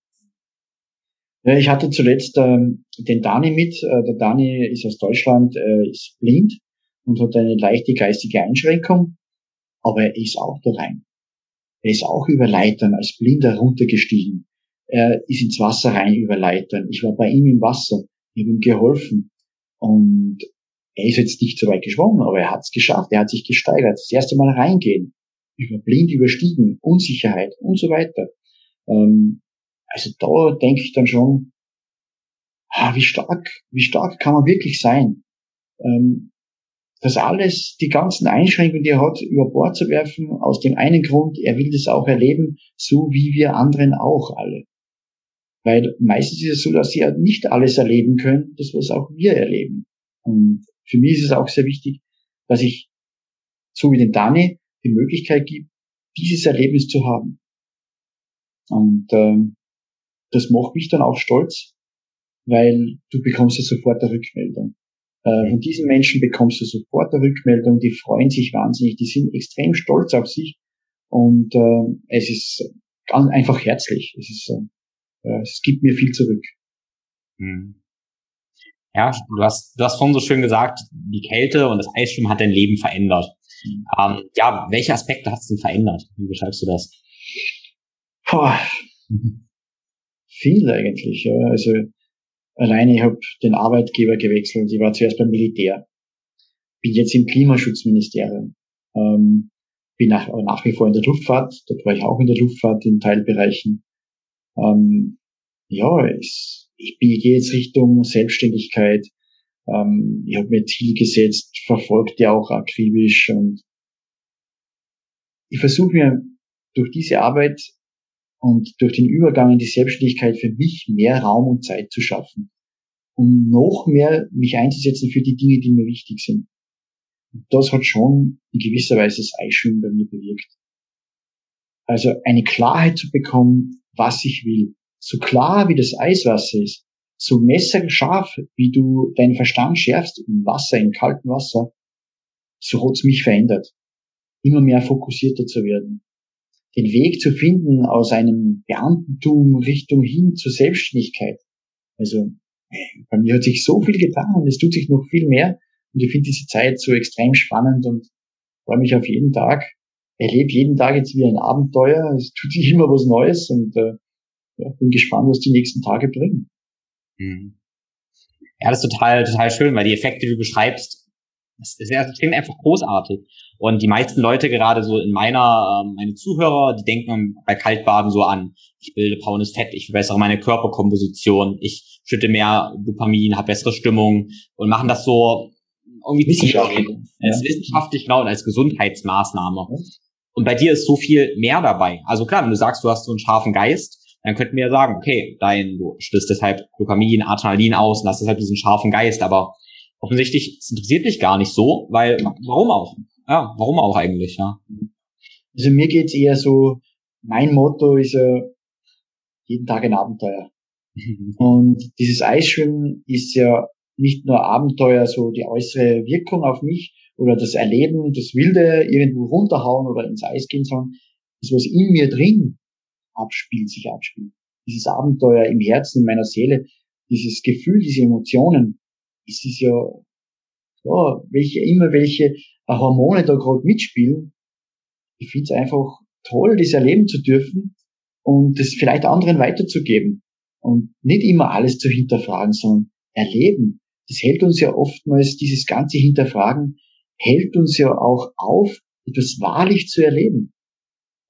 Ich hatte zuletzt ähm, den Dani mit. Äh, der Dani ist aus Deutschland, äh, ist blind und hat eine leichte geistige Einschränkung aber er ist auch da rein. Er ist auch über Leitern als Blinder runtergestiegen. Er ist ins Wasser rein über Leitern. Ich war bei ihm im Wasser. Ich habe ihm geholfen. Und er ist jetzt nicht so weit geschwommen, aber er hat es geschafft. Er hat sich gesteigert. Das erste Mal reingehen. Über blind überstiegen. Unsicherheit und so weiter. Ähm, also da denke ich dann schon, ah, wie stark, wie stark kann man wirklich sein? Ähm, das alles, die ganzen Einschränkungen, die er hat, über Bord zu werfen, aus dem einen Grund, er will das auch erleben, so wie wir anderen auch alle. Weil meistens ist es so, dass sie ja nicht alles erleben können, das was auch wir erleben. Und für mich ist es auch sehr wichtig, dass ich, so wie den Dani, die Möglichkeit gibt, dieses Erlebnis zu haben. Und ähm, das macht mich dann auch stolz, weil du bekommst ja sofort eine Rückmeldung. Äh, von diesen Menschen bekommst du sofort eine Rückmeldung, die freuen sich wahnsinnig, die sind extrem stolz auf sich und äh, es ist ganz einfach herzlich. Es, ist, äh, es gibt mir viel zurück. Hm. Ja, du hast, du hast vorhin so schön gesagt, die Kälte und das Eisschwimmen hat dein Leben verändert. Mhm. Ähm, ja, welche Aspekte hat es denn verändert? Wie beschreibst du das? Boah. Mhm. viel eigentlich. Ja. Also alleine, ich habe den Arbeitgeber gewechselt. Ich war zuerst beim Militär. Bin jetzt im Klimaschutzministerium. Ähm, bin nach, nach wie vor in der Luftfahrt. Dort war ich auch in der Luftfahrt in Teilbereichen. Ähm, ja, ich, ich gehe jetzt Richtung Selbstständigkeit. Ähm, ich habe mir Ziel gesetzt, verfolgt ja auch akribisch und ich versuche mir durch diese Arbeit und durch den Übergang in die Selbstständigkeit für mich mehr Raum und Zeit zu schaffen, um noch mehr mich einzusetzen für die Dinge, die mir wichtig sind. Und das hat schon in gewisser Weise das Eisschwimmen bei mir bewirkt. Also eine Klarheit zu bekommen, was ich will. So klar wie das Eiswasser ist, so messerscharf wie du deinen Verstand schärfst im Wasser, im kalten Wasser, so hat's mich verändert. Immer mehr fokussierter zu werden, den Weg zu finden aus einem Beamtentum Richtung hin zur Selbstständigkeit. Also bei mir hat sich so viel getan und es tut sich noch viel mehr. Und ich finde diese Zeit so extrem spannend und freue mich auf jeden Tag. Erlebe jeden Tag jetzt wie ein Abenteuer. Es tut sich immer was Neues und äh, ja, bin gespannt, was die nächsten Tage bringen. Mhm. Ja, das ist total, total schön, weil die Effekte, die du beschreibst, das, ist, das klingt einfach großartig. Und die meisten Leute, gerade so in meiner, ähm, meine Zuhörer, die denken bei Kaltbaden so an, ich bilde braunes Fett, ich verbessere meine Körperkomposition, ich schütte mehr Dopamin, habe bessere Stimmung und machen das so irgendwie wissenschaftlich. Ja. ist wissenschaftlich, genau, und als Gesundheitsmaßnahme. Und bei dir ist so viel mehr dabei. Also klar, wenn du sagst, du hast so einen scharfen Geist, dann könnten wir ja sagen, okay, dein, du stößt deshalb Dopamin, Adrenalin aus und hast deshalb diesen scharfen Geist, aber offensichtlich, es interessiert dich gar nicht so, weil, warum auch? Ja, warum auch eigentlich, ja? Also mir geht's eher so, mein Motto ist ja, jeden Tag ein Abenteuer. Und dieses Eisschwimmen ist ja nicht nur Abenteuer, so die äußere Wirkung auf mich oder das Erleben, das Wilde irgendwo runterhauen oder ins Eis gehen, sondern das, was in mir drin abspielt, sich abspielt. Dieses Abenteuer im Herzen, in meiner Seele, dieses Gefühl, diese Emotionen, es ist ja, ja, welche, immer welche Hormone da gerade mitspielen. Ich finde es einfach toll, das erleben zu dürfen und das vielleicht anderen weiterzugeben und nicht immer alles zu hinterfragen, sondern erleben. Das hält uns ja oftmals, dieses ganze Hinterfragen, hält uns ja auch auf, etwas wahrlich zu erleben.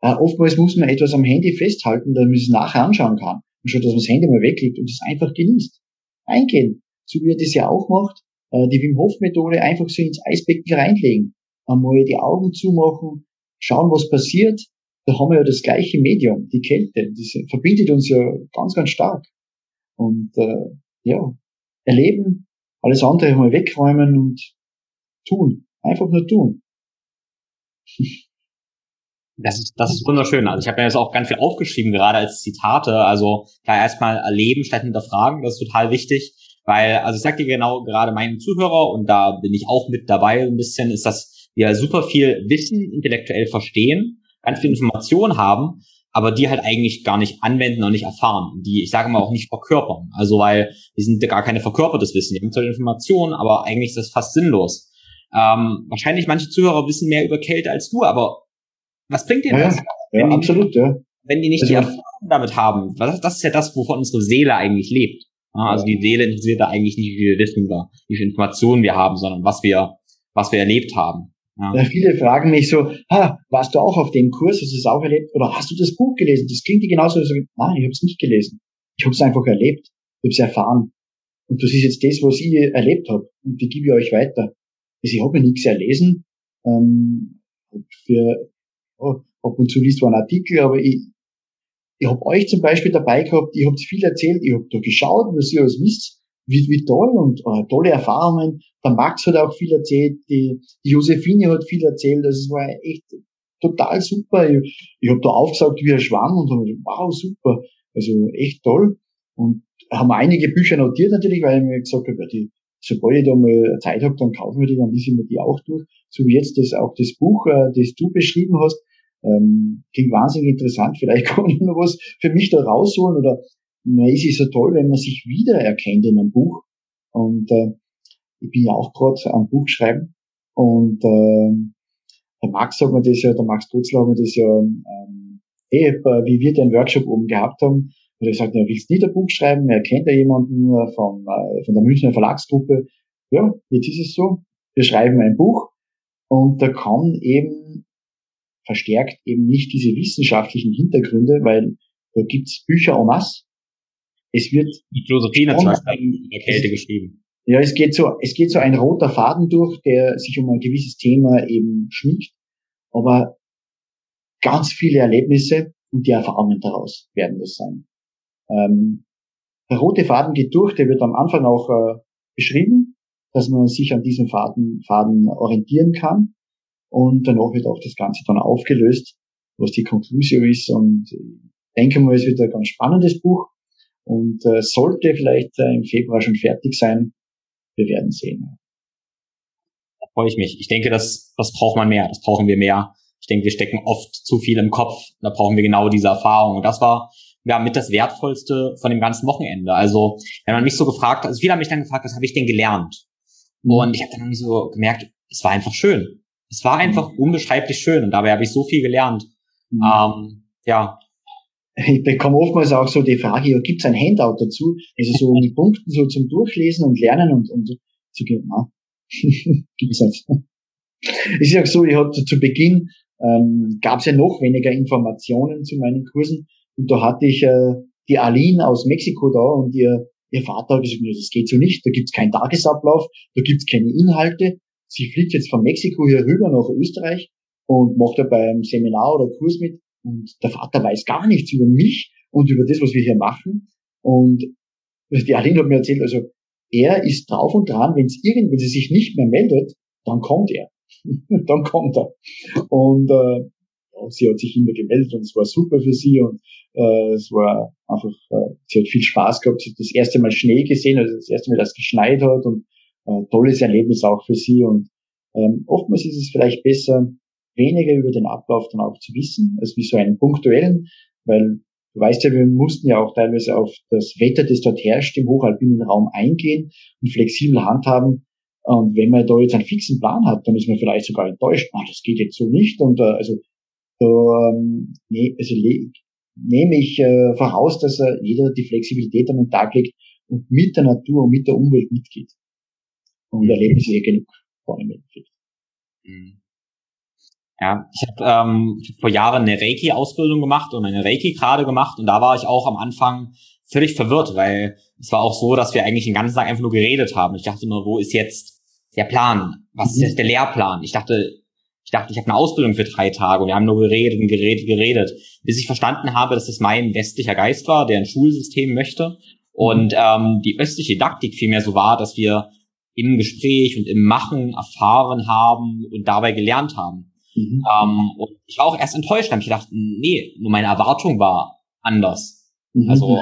Äh, oftmals muss man etwas am Handy festhalten, damit man es nachher anschauen kann. Und schon, dass man das Handy mal weglegt und es einfach genießt. Eingehen so wie er das ja auch macht, äh, die Wim Hof Methode einfach so ins Eisbecken reinlegen, einmal die Augen zumachen, schauen, was passiert. Da haben wir ja das gleiche Medium, die Kälte. Das verbindet uns ja ganz, ganz stark. Und äh, ja, erleben, alles andere mal wegräumen und tun. Einfach nur tun. Das ist, das ist wunderschön. Also ich habe mir jetzt auch ganz viel aufgeschrieben, gerade als Zitate. Also klar, erstmal erleben statt hinterfragen, das ist total wichtig. Weil, also ich sag dir genau, gerade meinen Zuhörer, und da bin ich auch mit dabei ein bisschen, ist, dass wir super viel Wissen intellektuell verstehen, ganz viel Informationen haben, aber die halt eigentlich gar nicht anwenden und nicht erfahren. Die, ich sage mal, auch nicht verkörpern. Also weil wir sind ja gar keine verkörpertes Wissen. Wir haben zwar Informationen, aber eigentlich ist das fast sinnlos. Ähm, wahrscheinlich manche Zuhörer wissen mehr über Kälte als du, aber was bringt dir das? Ja, ja absolut, ja. Wenn die nicht also, die Erfahrung damit haben, das, das ist ja das, wovon unsere Seele eigentlich lebt. Also die Seele interessiert da eigentlich nicht, wie wir wissen oder wie viele Informationen wir haben, sondern was wir, was wir erlebt haben. Ja. ja. viele fragen mich so, ha, warst du auch auf dem Kurs, hast du es auch erlebt? Oder hast du das Buch gelesen? Das klingt dir genauso. So, nein, ich habe es nicht gelesen. Ich habe es einfach erlebt. Ich habe es erfahren. Und das ist jetzt das, was ich erlebt habe. Und die gebe ich euch weiter. Also ich habe ja nichts erlesen. Ähm, für, oh, ab und zu liest man Artikel, aber ich, ich habe euch zum Beispiel dabei gehabt, ihr habt viel erzählt, ich habe da geschaut, was ihr alles wisst, wie, wie toll und äh, tolle Erfahrungen. Der Max hat auch viel erzählt, die, die Josephine hat viel erzählt, also es war echt total super. Ich, ich habe da aufgesagt wie ein Schwamm und habe wow, super, also echt toll. Und haben einige Bücher notiert natürlich, weil ich mir gesagt habe, die, sobald ich da mal Zeit habe, dann kaufen wir die, dann lese mir die auch durch. So wie jetzt das auch das Buch, äh, das du beschrieben hast, ähm, klingt wahnsinnig interessant. Vielleicht kann ich noch was für mich da rausholen oder na, ist es so toll, wenn man sich wiedererkennt in einem Buch. Und äh, ich bin ja auch gerade am Buch schreiben und äh, der Max hat mir das ja, der Max Tutzler hat mir das ja, ähm, eh, wie wir den Workshop oben gehabt haben, er gesagt, er will nicht ein Buch schreiben, er kennt ja jemanden von, äh, von der Münchner Verlagsgruppe. Ja, jetzt ist es so, wir schreiben ein Buch und da kommen eben verstärkt eben nicht diese wissenschaftlichen Hintergründe, weil da gibt's Bücher en masse. Es wird die Philosophie in der Kälte geschrieben. Ja, es geht so, es geht so ein roter Faden durch, der sich um ein gewisses Thema eben schmiegt, aber ganz viele Erlebnisse und die Erfahrungen daraus werden das sein. Ähm, der rote Faden geht durch, der wird am Anfang auch äh, beschrieben, dass man sich an diesem Faden, Faden orientieren kann. Und danach wird auch das Ganze dann aufgelöst, was die Konklusion ist. Und ich denke mal, es wird ein ganz spannendes Buch und äh, sollte vielleicht äh, im Februar schon fertig sein. Wir werden sehen. Da freue ich mich. Ich denke, das, das braucht man mehr. Das brauchen wir mehr. Ich denke, wir stecken oft zu viel im Kopf. Da brauchen wir genau diese Erfahrung. Und das war ja mit das Wertvollste von dem ganzen Wochenende. Also, wenn man mich so gefragt, also viele haben mich dann gefragt, was habe ich denn gelernt? Und ich habe dann irgendwie so gemerkt, es war einfach schön. Es war einfach mhm. unbeschreiblich schön und dabei habe ich so viel gelernt. Mhm. Ähm, ja. Ich bekomme oftmals auch so die Frage, ja, gibt es ein Handout dazu? Also so mit Punkten so zum Durchlesen und Lernen und, und zu gehen. Na, gibt's nicht. Es ist ja so, ich hatte zu Beginn ähm, gab es ja noch weniger Informationen zu meinen Kursen und da hatte ich äh, die Aline aus Mexiko da und ihr, ihr Vater hat gesagt, das geht so nicht, da gibt's keinen Tagesablauf, da gibt's keine Inhalte. Sie fliegt jetzt von Mexiko hier rüber nach Österreich und macht da beim Seminar oder Kurs mit und der Vater weiß gar nichts über mich und über das, was wir hier machen. Und die Aline hat mir erzählt, also er ist drauf und dran, wenn es irgendwann sie sich nicht mehr meldet, dann kommt er. dann kommt er. Und äh, sie hat sich immer gemeldet und es war super für sie und äh, es war einfach, äh, sie hat viel Spaß gehabt. Sie hat das erste Mal Schnee gesehen, also das erste Mal, dass es geschneit hat und äh, tolles Erlebnis auch für sie. Und ähm, oftmals ist es vielleicht besser, weniger über den Ablauf dann auch zu wissen, als wie so einen punktuellen, weil du weißt ja, wir mussten ja auch teilweise auf das Wetter, das dort herrscht, im hochalpinen Raum eingehen und flexibel handhaben. Und wenn man da jetzt einen fixen Plan hat, dann ist man vielleicht sogar enttäuscht, ah, das geht jetzt so nicht. Und äh, also da ähm, nee, also nehme ich äh, voraus, dass äh, jeder die Flexibilität an den Tag legt und mit der Natur und mit der Umwelt mitgeht. Und mhm. erleben sie eh genug von im Endeffekt. Mhm. Ja, ich habe ähm, vor Jahren eine Reiki-Ausbildung gemacht und eine Reiki gerade gemacht und da war ich auch am Anfang völlig verwirrt, weil es war auch so, dass wir eigentlich den ganzen Tag einfach nur geredet haben. Ich dachte nur, wo ist jetzt der Plan? Was ist mhm. jetzt der Lehrplan? Ich dachte, ich dachte, ich habe eine Ausbildung für drei Tage und wir haben nur geredet und geredet, geredet, bis ich verstanden habe, dass das mein westlicher Geist war, der ein Schulsystem möchte. Und ähm, die östliche Didaktik vielmehr so war, dass wir im Gespräch und im Machen erfahren haben und dabei gelernt haben. Mhm. Ähm, und ich war auch erst enttäuscht, da habe ich gedacht, nee, nur meine Erwartung war anders. Mhm. Also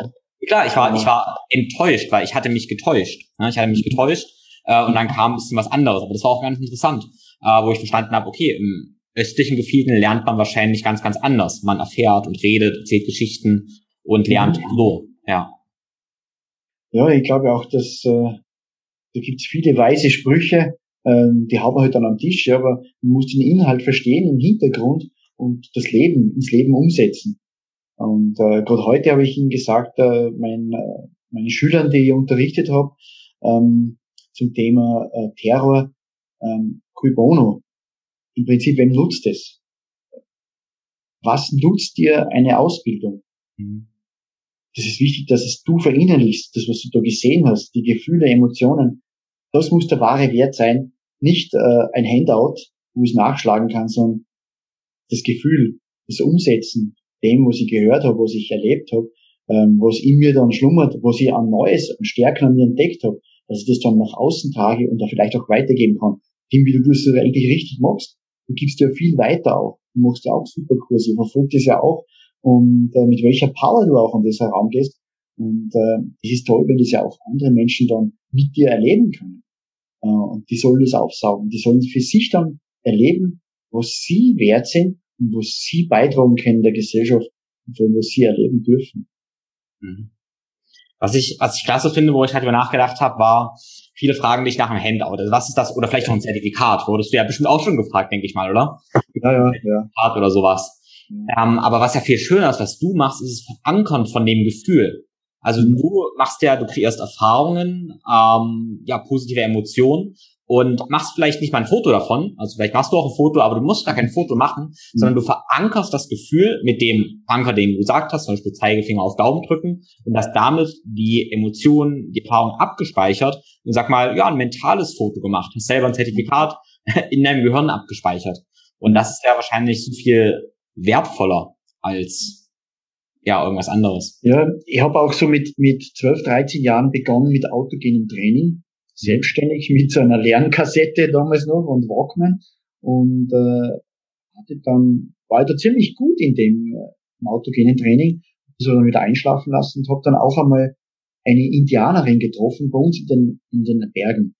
klar, ich war, ich war enttäuscht, weil ich hatte mich getäuscht. Ne? Ich hatte mich mhm. getäuscht äh, und dann kam ein bisschen was anderes. Aber das war auch ganz interessant äh, wo ich verstanden habe, okay, im östlichen Gefilden lernt man wahrscheinlich ganz, ganz anders. Man erfährt und redet, erzählt Geschichten und lernt mhm. so, ja. Ja, ich glaube auch, dass äh, da gibt's viele weise Sprüche, ähm, die haben wir halt dann am Tisch, ja, aber man muss den Inhalt verstehen im Hintergrund und das Leben ins Leben umsetzen. Und äh, gerade heute habe ich Ihnen gesagt, äh, mein, äh, meine Schülern, die ich unterrichtet habe, ähm, zum Thema äh, Terror, ähm, cui bono. Im Prinzip, wem nutzt es? Was nutzt dir eine Ausbildung? Mhm. Das ist wichtig, dass es du verinnerlichst, das, was du da gesehen hast, die Gefühle, Emotionen. Das muss der wahre Wert sein, nicht äh, ein Handout, wo ich nachschlagen kann, sondern das Gefühl, das Umsetzen, dem, was ich gehört habe, was ich erlebt habe, ähm, was in mir dann schlummert, was ich an Neues, an Stärken an mir entdeckt habe, dass ich das dann nach außen trage und da vielleicht auch weitergeben kann dem, wie du das eigentlich richtig machst. Du gibst ja viel weiter auch. Du machst ja auch Superkurse, verfolgst es ja auch und äh, mit welcher Power du auch an das herangehst. Und äh, es ist toll, wenn das ja auch andere Menschen dann mit dir erleben können. Äh, und die sollen das aufsaugen. Die sollen für sich dann erleben, was sie wert sind und was sie beitragen können der Gesellschaft und vor allem, was sie erleben dürfen. Mhm. Was ich, was ich klasse finde, wo ich halt über nachgedacht habe, war, viele fragen dich nach einem Handout. Also was ist das? Oder vielleicht noch ein Zertifikat. Wurdest du ja bestimmt auch schon gefragt, denke ich mal, oder? Ja, ja, ja. Zertifikat oder sowas. Ähm, aber was ja viel schöner ist, was du machst, ist es verankern von dem Gefühl. Also mhm. du machst ja, du kreierst Erfahrungen, ähm, ja, positive Emotionen und machst vielleicht nicht mal ein Foto davon, also vielleicht machst du auch ein Foto, aber du musst gar kein Foto machen, mhm. sondern du verankerst das Gefühl mit dem Anker, den du gesagt hast, zum Beispiel Zeigefinger auf Daumen drücken und hast damit die Emotionen, die Erfahrung abgespeichert und sag mal, ja, ein mentales Foto gemacht, hast selber ein Zertifikat in deinem Gehirn abgespeichert. Und das ist ja wahrscheinlich so viel wertvoller als ja irgendwas anderes. Ja, ich habe auch so mit mit 12, 13 Jahren begonnen mit autogenem Training, selbstständig mit so einer Lernkassette damals noch und Walkman. Und äh, hatte dann war da ziemlich gut in dem äh, autogenen Training, so dann wieder einschlafen lassen und habe dann auch einmal eine Indianerin getroffen bei uns in den in den Bergen.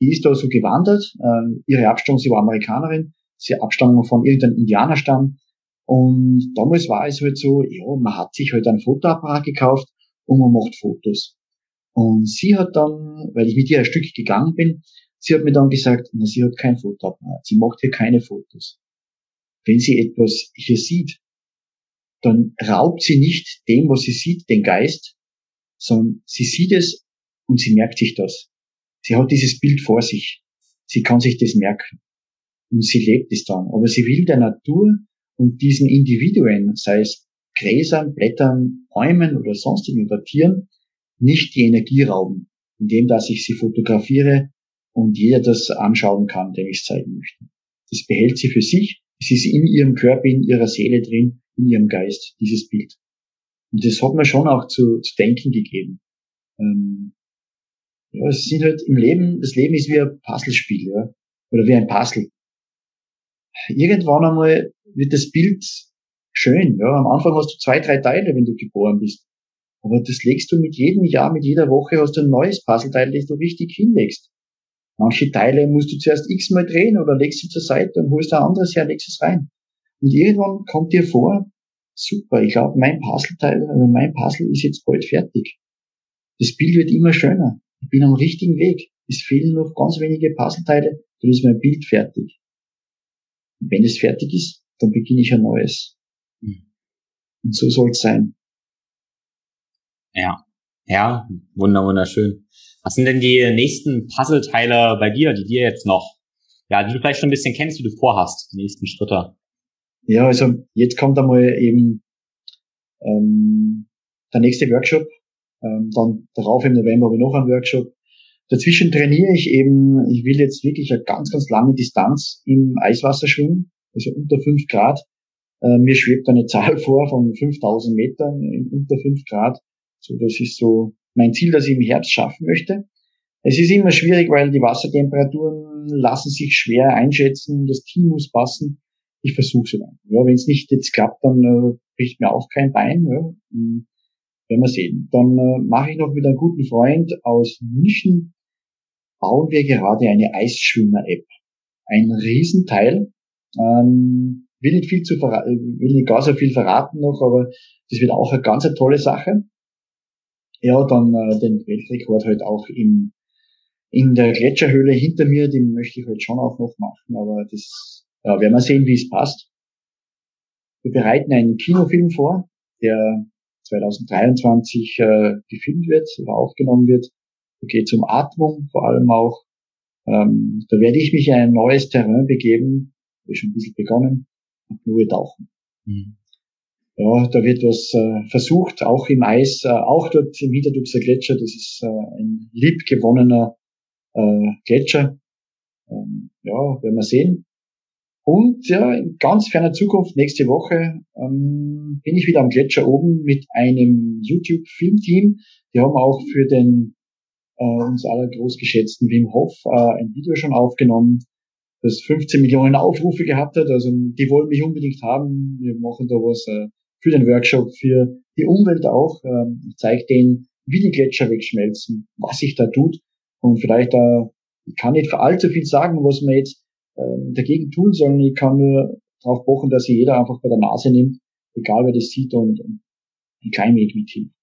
Die ist da so gewandert, äh, ihre Abstammung, sie war Amerikanerin, sie Abstammung von irgendeinem Indianerstamm und damals war es halt so, ja, man hat sich halt einen Fotoapparat gekauft und man macht Fotos. Und sie hat dann, weil ich mit ihr ein Stück gegangen bin, sie hat mir dann gesagt, na, sie hat kein Fotoapparat, sie macht hier keine Fotos. Wenn sie etwas hier sieht, dann raubt sie nicht dem, was sie sieht, den Geist, sondern sie sieht es und sie merkt sich das. Sie hat dieses Bild vor sich. Sie kann sich das merken. Und sie lebt es dann. Aber sie will der Natur und diesen Individuen, sei es Gräsern, Blättern, Bäumen oder sonstigen oder Tieren, nicht die Energie rauben, indem dass ich sie fotografiere und jeder das anschauen kann, dem ich es zeigen möchte. Das behält sie für sich, es ist in ihrem Körper, in ihrer Seele drin, in ihrem Geist, dieses Bild. Und das hat mir schon auch zu, zu denken gegeben. Ähm, ja, es sind halt im Leben, das Leben ist wie ein Puzzlespiel, ja, oder wie ein Puzzle. Irgendwann einmal wird das Bild schön. Ja, am Anfang hast du zwei, drei Teile, wenn du geboren bist. Aber das legst du mit jedem Jahr, mit jeder Woche hast du ein neues Puzzleteil, das du richtig hinlegst. Manche Teile musst du zuerst x-mal drehen oder legst sie zur Seite und holst ein anderes her, legst es rein. Und irgendwann kommt dir vor, super, ich glaube, mein Puzzleteil, also mein Puzzle ist jetzt bald fertig. Das Bild wird immer schöner. Ich bin am richtigen Weg. Es fehlen noch ganz wenige Puzzleteile, dann ist mein Bild fertig. Wenn es fertig ist, dann beginne ich ein neues. Mhm. Und so soll es sein. Ja, ja, wunder, wunderschön. Was sind denn die nächsten Puzzleteile bei dir, die dir jetzt noch, ja, die du vielleicht schon ein bisschen kennst, wie du vorhast, die nächsten Schritte? Ja, also jetzt kommt einmal eben ähm, der nächste Workshop. Ähm, dann darauf im November habe ich noch einen Workshop. Dazwischen trainiere ich eben, ich will jetzt wirklich eine ganz, ganz lange Distanz im Eiswasser schwimmen also unter fünf Grad. Äh, mir schwebt eine Zahl vor von 5000 Metern in unter fünf Grad. So, das ist so mein Ziel, das ich im Herbst schaffen möchte. Es ist immer schwierig, weil die Wassertemperaturen lassen sich schwer einschätzen. Das Team muss passen. Ich versuche es dann. Ja, wenn es nicht jetzt klappt, dann äh, bricht mir auch kein Bein. Ja. Hm, werden wir sehen. Dann äh, mache ich noch mit einem guten Freund aus München, bauen wir gerade eine Eisschwimmer-App. Ein Riesenteil. Ähm, will nicht viel zu verraten, will nicht gar so viel verraten noch, aber das wird auch eine ganz tolle Sache. Ja, dann äh, den Weltrekord halt auch im, in der Gletscherhöhle hinter mir, den möchte ich halt schon auch noch machen, aber das ja, werden wir sehen, wie es passt. Wir bereiten einen Kinofilm vor, der 2023 äh, gefilmt wird oder aufgenommen wird. Da geht es um Atmung vor allem auch. Ähm, da werde ich mich in ein neues Terrain begeben, habe ich schon ein bisschen begonnen, nur tauchen. Mhm. Ja, da wird was äh, versucht, auch im Eis, äh, auch dort im Hinterduxer Gletscher, das ist äh, ein liebgewonnener äh, Gletscher. Ähm, ja, werden wir sehen. Und ja, in ganz ferner Zukunft, nächste Woche, ähm, bin ich wieder am Gletscher oben mit einem YouTube-Filmteam. Die haben auch für den äh, uns aller großgeschätzten Wim Hof äh, ein Video schon aufgenommen das 15 Millionen Aufrufe gehabt hat. Also die wollen mich unbedingt haben. Wir machen da was äh, für den Workshop, für die Umwelt auch. Ähm, ich zeige denen, wie die Gletscher wegschmelzen, was sich da tut. Und vielleicht, äh, ich kann nicht für allzu viel sagen, was wir jetzt äh, dagegen tun sollen. Ich kann nur darauf pochen, dass sich jeder einfach bei der Nase nimmt, egal wer das sieht und, und ein klein wenig mithilft.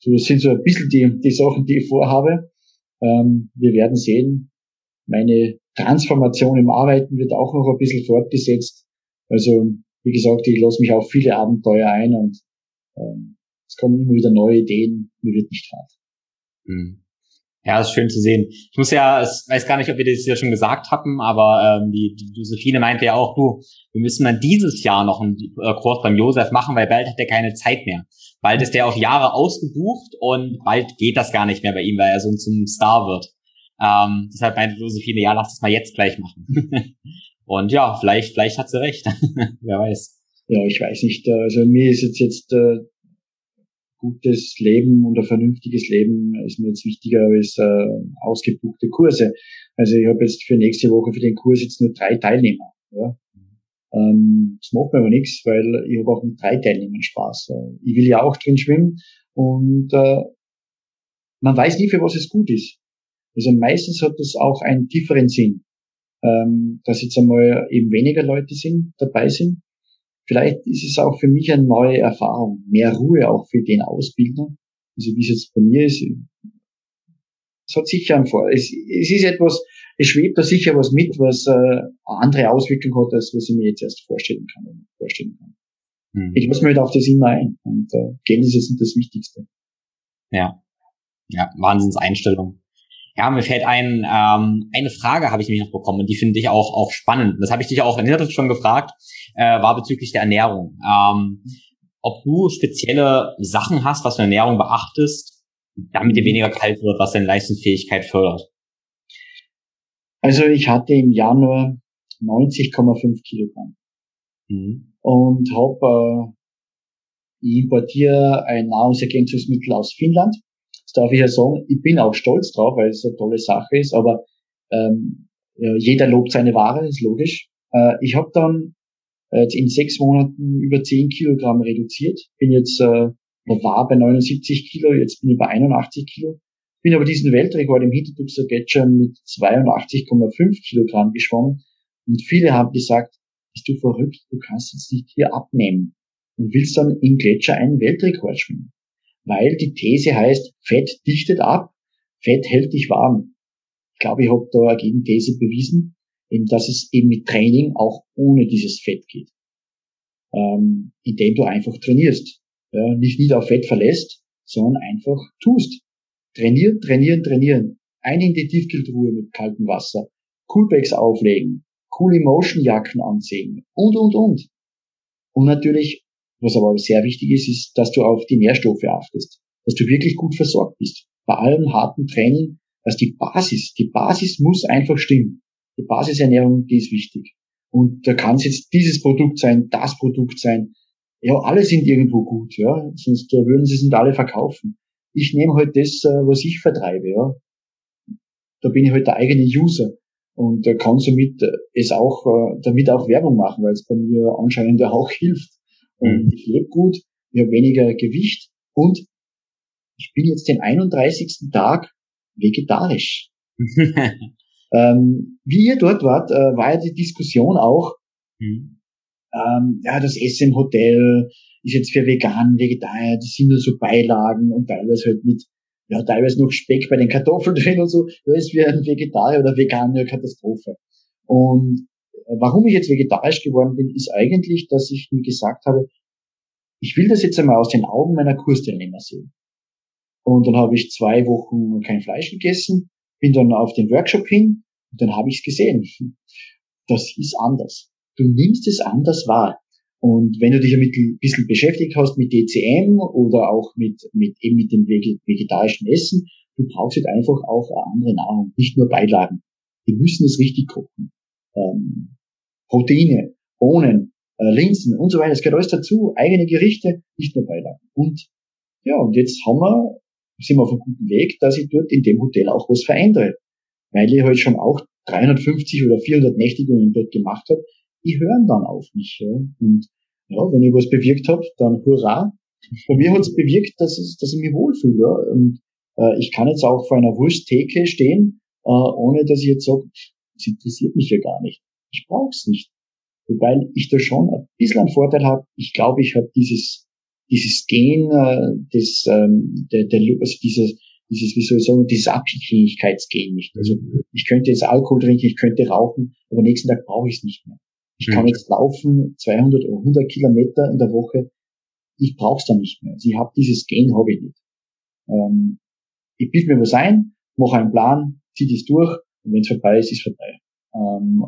So, das sind so ein bisschen die, die Sachen, die ich vorhabe. Ähm, wir werden sehen. Meine Transformation im Arbeiten wird auch noch ein bisschen fortgesetzt. Also wie gesagt, ich lasse mich auf viele Abenteuer ein und ähm, es kommen immer wieder neue Ideen, mir wird nicht fad. Mhm. Ja, ist schön zu sehen. Ich muss ja, ich weiß gar nicht, ob wir das ja schon gesagt hatten, aber ähm, die, die Josephine meinte ja auch, du, wir müssen dann dieses Jahr noch einen äh, Kurs beim Josef machen, weil bald hat er keine Zeit mehr. Bald ist der auf Jahre ausgebucht und bald geht das gar nicht mehr bei ihm, weil er so zum Star wird. Ähm, deshalb meinte Josephine, ja, lass das mal jetzt gleich machen. und ja, vielleicht, vielleicht hat sie recht. Wer weiß. Ja, ich weiß nicht. Also mir ist jetzt jetzt äh, gutes Leben und ein vernünftiges Leben ist mir jetzt wichtiger als äh, ausgebuchte Kurse. Also ich habe jetzt für nächste Woche für den Kurs jetzt nur drei Teilnehmer. Ja. Ähm, das macht mir aber nichts, weil ich habe auch mit drei Teilnehmern Spaß. Ich will ja auch drin schwimmen und äh, man weiß nie, für was es gut ist. Also meistens hat das auch einen tieferen Sinn, ähm, dass jetzt einmal eben weniger Leute sind, dabei sind Vielleicht ist es auch für mich eine neue Erfahrung, mehr Ruhe auch für den Ausbilder. Also wie es jetzt bei mir ist, es hat sicher ein Vor. Es, es ist etwas, es schwebt da sicher was mit, was äh, eine andere Auswirkung hat, als was ich mir jetzt erst vorstellen kann. Vorstellen kann. Hm. Ich lasse mir halt auf das immer ein. Und äh, Geld ist jetzt nicht das Wichtigste. Ja. Ja, Wahnsinnseinstellung. Ja, mir fällt ein, ähm, eine Frage habe ich mich noch bekommen und die finde ich auch, auch spannend. Das habe ich dich auch in der schon gefragt, äh, war bezüglich der Ernährung. Ähm, ob du spezielle Sachen hast, was du in Ernährung beachtest, damit dir weniger kalt wird, was deine Leistungsfähigkeit fördert. Also ich hatte im Januar 90,5 Kilogramm mhm. und habe äh, ich importiere ein Nahrungsergänzungsmittel aus Finnland das darf ich ja sagen, ich bin auch stolz drauf, weil es eine tolle Sache ist, aber ähm, ja, jeder lobt seine Ware, ist logisch. Äh, ich habe dann jetzt in sechs Monaten über 10 Kilogramm reduziert, bin jetzt, äh, war bei 79 Kilo, jetzt bin ich bei 81 Kilo, bin aber diesen Weltrekord im Hinterduxer Gletscher mit 82,5 Kilogramm geschwommen. Und viele haben gesagt, bist du verrückt, du kannst jetzt nicht hier abnehmen. Und willst dann im Gletscher einen Weltrekord schwimmen weil die These heißt, Fett dichtet ab, Fett hält dich warm. Ich glaube, ich habe da eine Gegenthese bewiesen, eben, dass es eben mit Training auch ohne dieses Fett geht. Ähm, indem du einfach trainierst. Ja, nicht wieder auf Fett verlässt, sondern einfach tust. Trainieren, trainieren, trainieren. Ein in die Tiefkühltruhe mit kaltem Wasser. Coolpacks auflegen. Cool Emotion Jacken anziehen. Und, und, und. Und natürlich was aber sehr wichtig ist, ist, dass du auf die Nährstoffe achtest, dass du wirklich gut versorgt bist. Bei allem harten Training, dass die Basis, die Basis muss einfach stimmen. Die Basisernährung, die ist wichtig. Und da kann es jetzt dieses Produkt sein, das Produkt sein. Ja, alle sind irgendwo gut, ja. Sonst äh, würden sie es nicht alle verkaufen. Ich nehme halt das, äh, was ich vertreibe, ja. Da bin ich halt der eigene User und kann somit äh, es auch, damit auch Werbung machen, weil es bei mir anscheinend auch hilft. Und mhm. ich lebe gut, ich habe weniger Gewicht und ich bin jetzt den 31. Tag vegetarisch. ähm, wie ihr dort wart, äh, war ja die Diskussion auch, mhm. ähm, ja, das Essen im Hotel ist jetzt für vegan, Vegetarier, das sind nur so Beilagen und teilweise halt mit, ja, teilweise noch Speck bei den Kartoffeln drin und so. Das ist wie ein Vegetarier oder Veganer Katastrophe. Und Warum ich jetzt vegetarisch geworden bin, ist eigentlich, dass ich mir gesagt habe, ich will das jetzt einmal aus den Augen meiner Kursteilnehmer sehen. Und dann habe ich zwei Wochen kein Fleisch gegessen, bin dann auf den Workshop hin und dann habe ich es gesehen. Das ist anders. Du nimmst es anders wahr. Und wenn du dich ein bisschen beschäftigt hast mit DCM oder auch mit, mit, eben mit dem vegetarischen Essen, du brauchst jetzt einfach auch eine andere Nahrung, nicht nur Beilagen. Die müssen es richtig. Ähm, Proteine, Bohnen, äh, Linsen und so weiter. Es gehört alles dazu. Eigene Gerichte, nicht nur Beilagen. Und ja, und jetzt haben wir, sind wir auf einem guten Weg, dass ich dort in dem Hotel auch was verändere. Weil ich halt schon auch 350 oder 400 Nächtigungen dort gemacht habe, die hören dann auf mich. Ja. Und ja, wenn ich was bewirkt habe, dann hurra. Bei mir hat es bewirkt, dass, es, dass ich mich wohlfühle. Ja. Und äh, ich kann jetzt auch vor einer Wursttheke stehen, äh, ohne dass ich jetzt sage, das interessiert mich ja gar nicht ich brauche es nicht. Wobei ich da schon ein bisschen einen Vorteil habe. Ich glaube, ich habe dieses, dieses Gen, äh, des, ähm, der, der, also dieses, dieses, wie soll ich sagen, dieses Abhängigkeitsgen nicht. Also ich könnte jetzt Alkohol trinken, ich könnte rauchen, aber nächsten Tag brauche ich es nicht mehr. Ich kann mhm. jetzt laufen 200 oder 100 Kilometer in der Woche. Ich brauche es dann nicht mehr. Also ich habe dieses Gain habe ich nicht. Ähm, ich bild mir was ein, mache einen Plan, ziehe das durch und wenn es vorbei ist, ist vorbei. Ähm,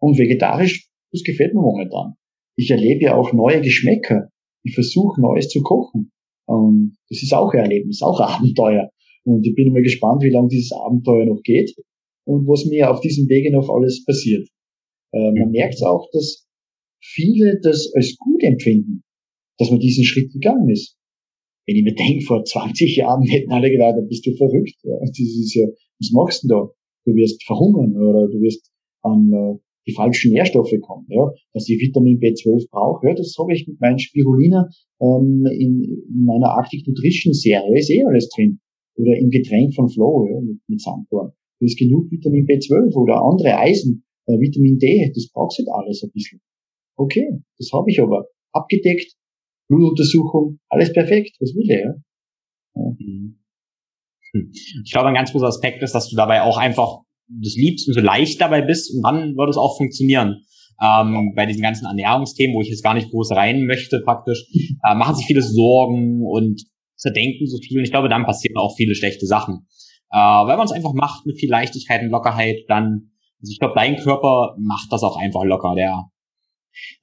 und vegetarisch, das gefällt mir momentan. Ich erlebe ja auch neue Geschmäcker. Ich versuche Neues zu kochen. Und das ist auch ein Erlebnis, auch ein Abenteuer. Und ich bin immer gespannt, wie lange dieses Abenteuer noch geht und was mir auf diesem Wege noch alles passiert. Äh, man mhm. merkt auch, dass viele das als gut empfinden, dass man diesen Schritt gegangen ist. Wenn ich mir denke, vor 20 Jahren hätten alle gedacht, bist du verrückt. Ja, das ist ja, was machst du denn da? Du wirst verhungern oder du wirst an äh, die falschen Nährstoffe kommen. Ja, dass ich Vitamin B12 brauche, ja, das habe ich mit meinen Spirulina ähm, in, in meiner Arctic Nutrition Serie ist eh alles drin. Oder im Getränk von Flow ja, mit, mit Sanddorn. Da ist genug Vitamin B12 oder andere Eisen, äh, Vitamin D, das brauchst du halt alles ein bisschen. Okay, das habe ich aber abgedeckt, Blutuntersuchung, alles perfekt, was will er? Ja? Mhm. Hm. Ich glaube, ein ganz großer Aspekt ist, dass du dabei auch einfach das liebst und so leicht dabei bist und dann wird es auch funktionieren. Ähm, bei diesen ganzen Ernährungsthemen, wo ich jetzt gar nicht groß rein möchte praktisch, äh, machen sich viele Sorgen und zerdenken so viel und ich glaube, dann passieren auch viele schlechte Sachen. Äh, weil man es einfach macht mit viel Leichtigkeit und Lockerheit, dann, also ich glaube, dein Körper macht das auch einfach locker, der.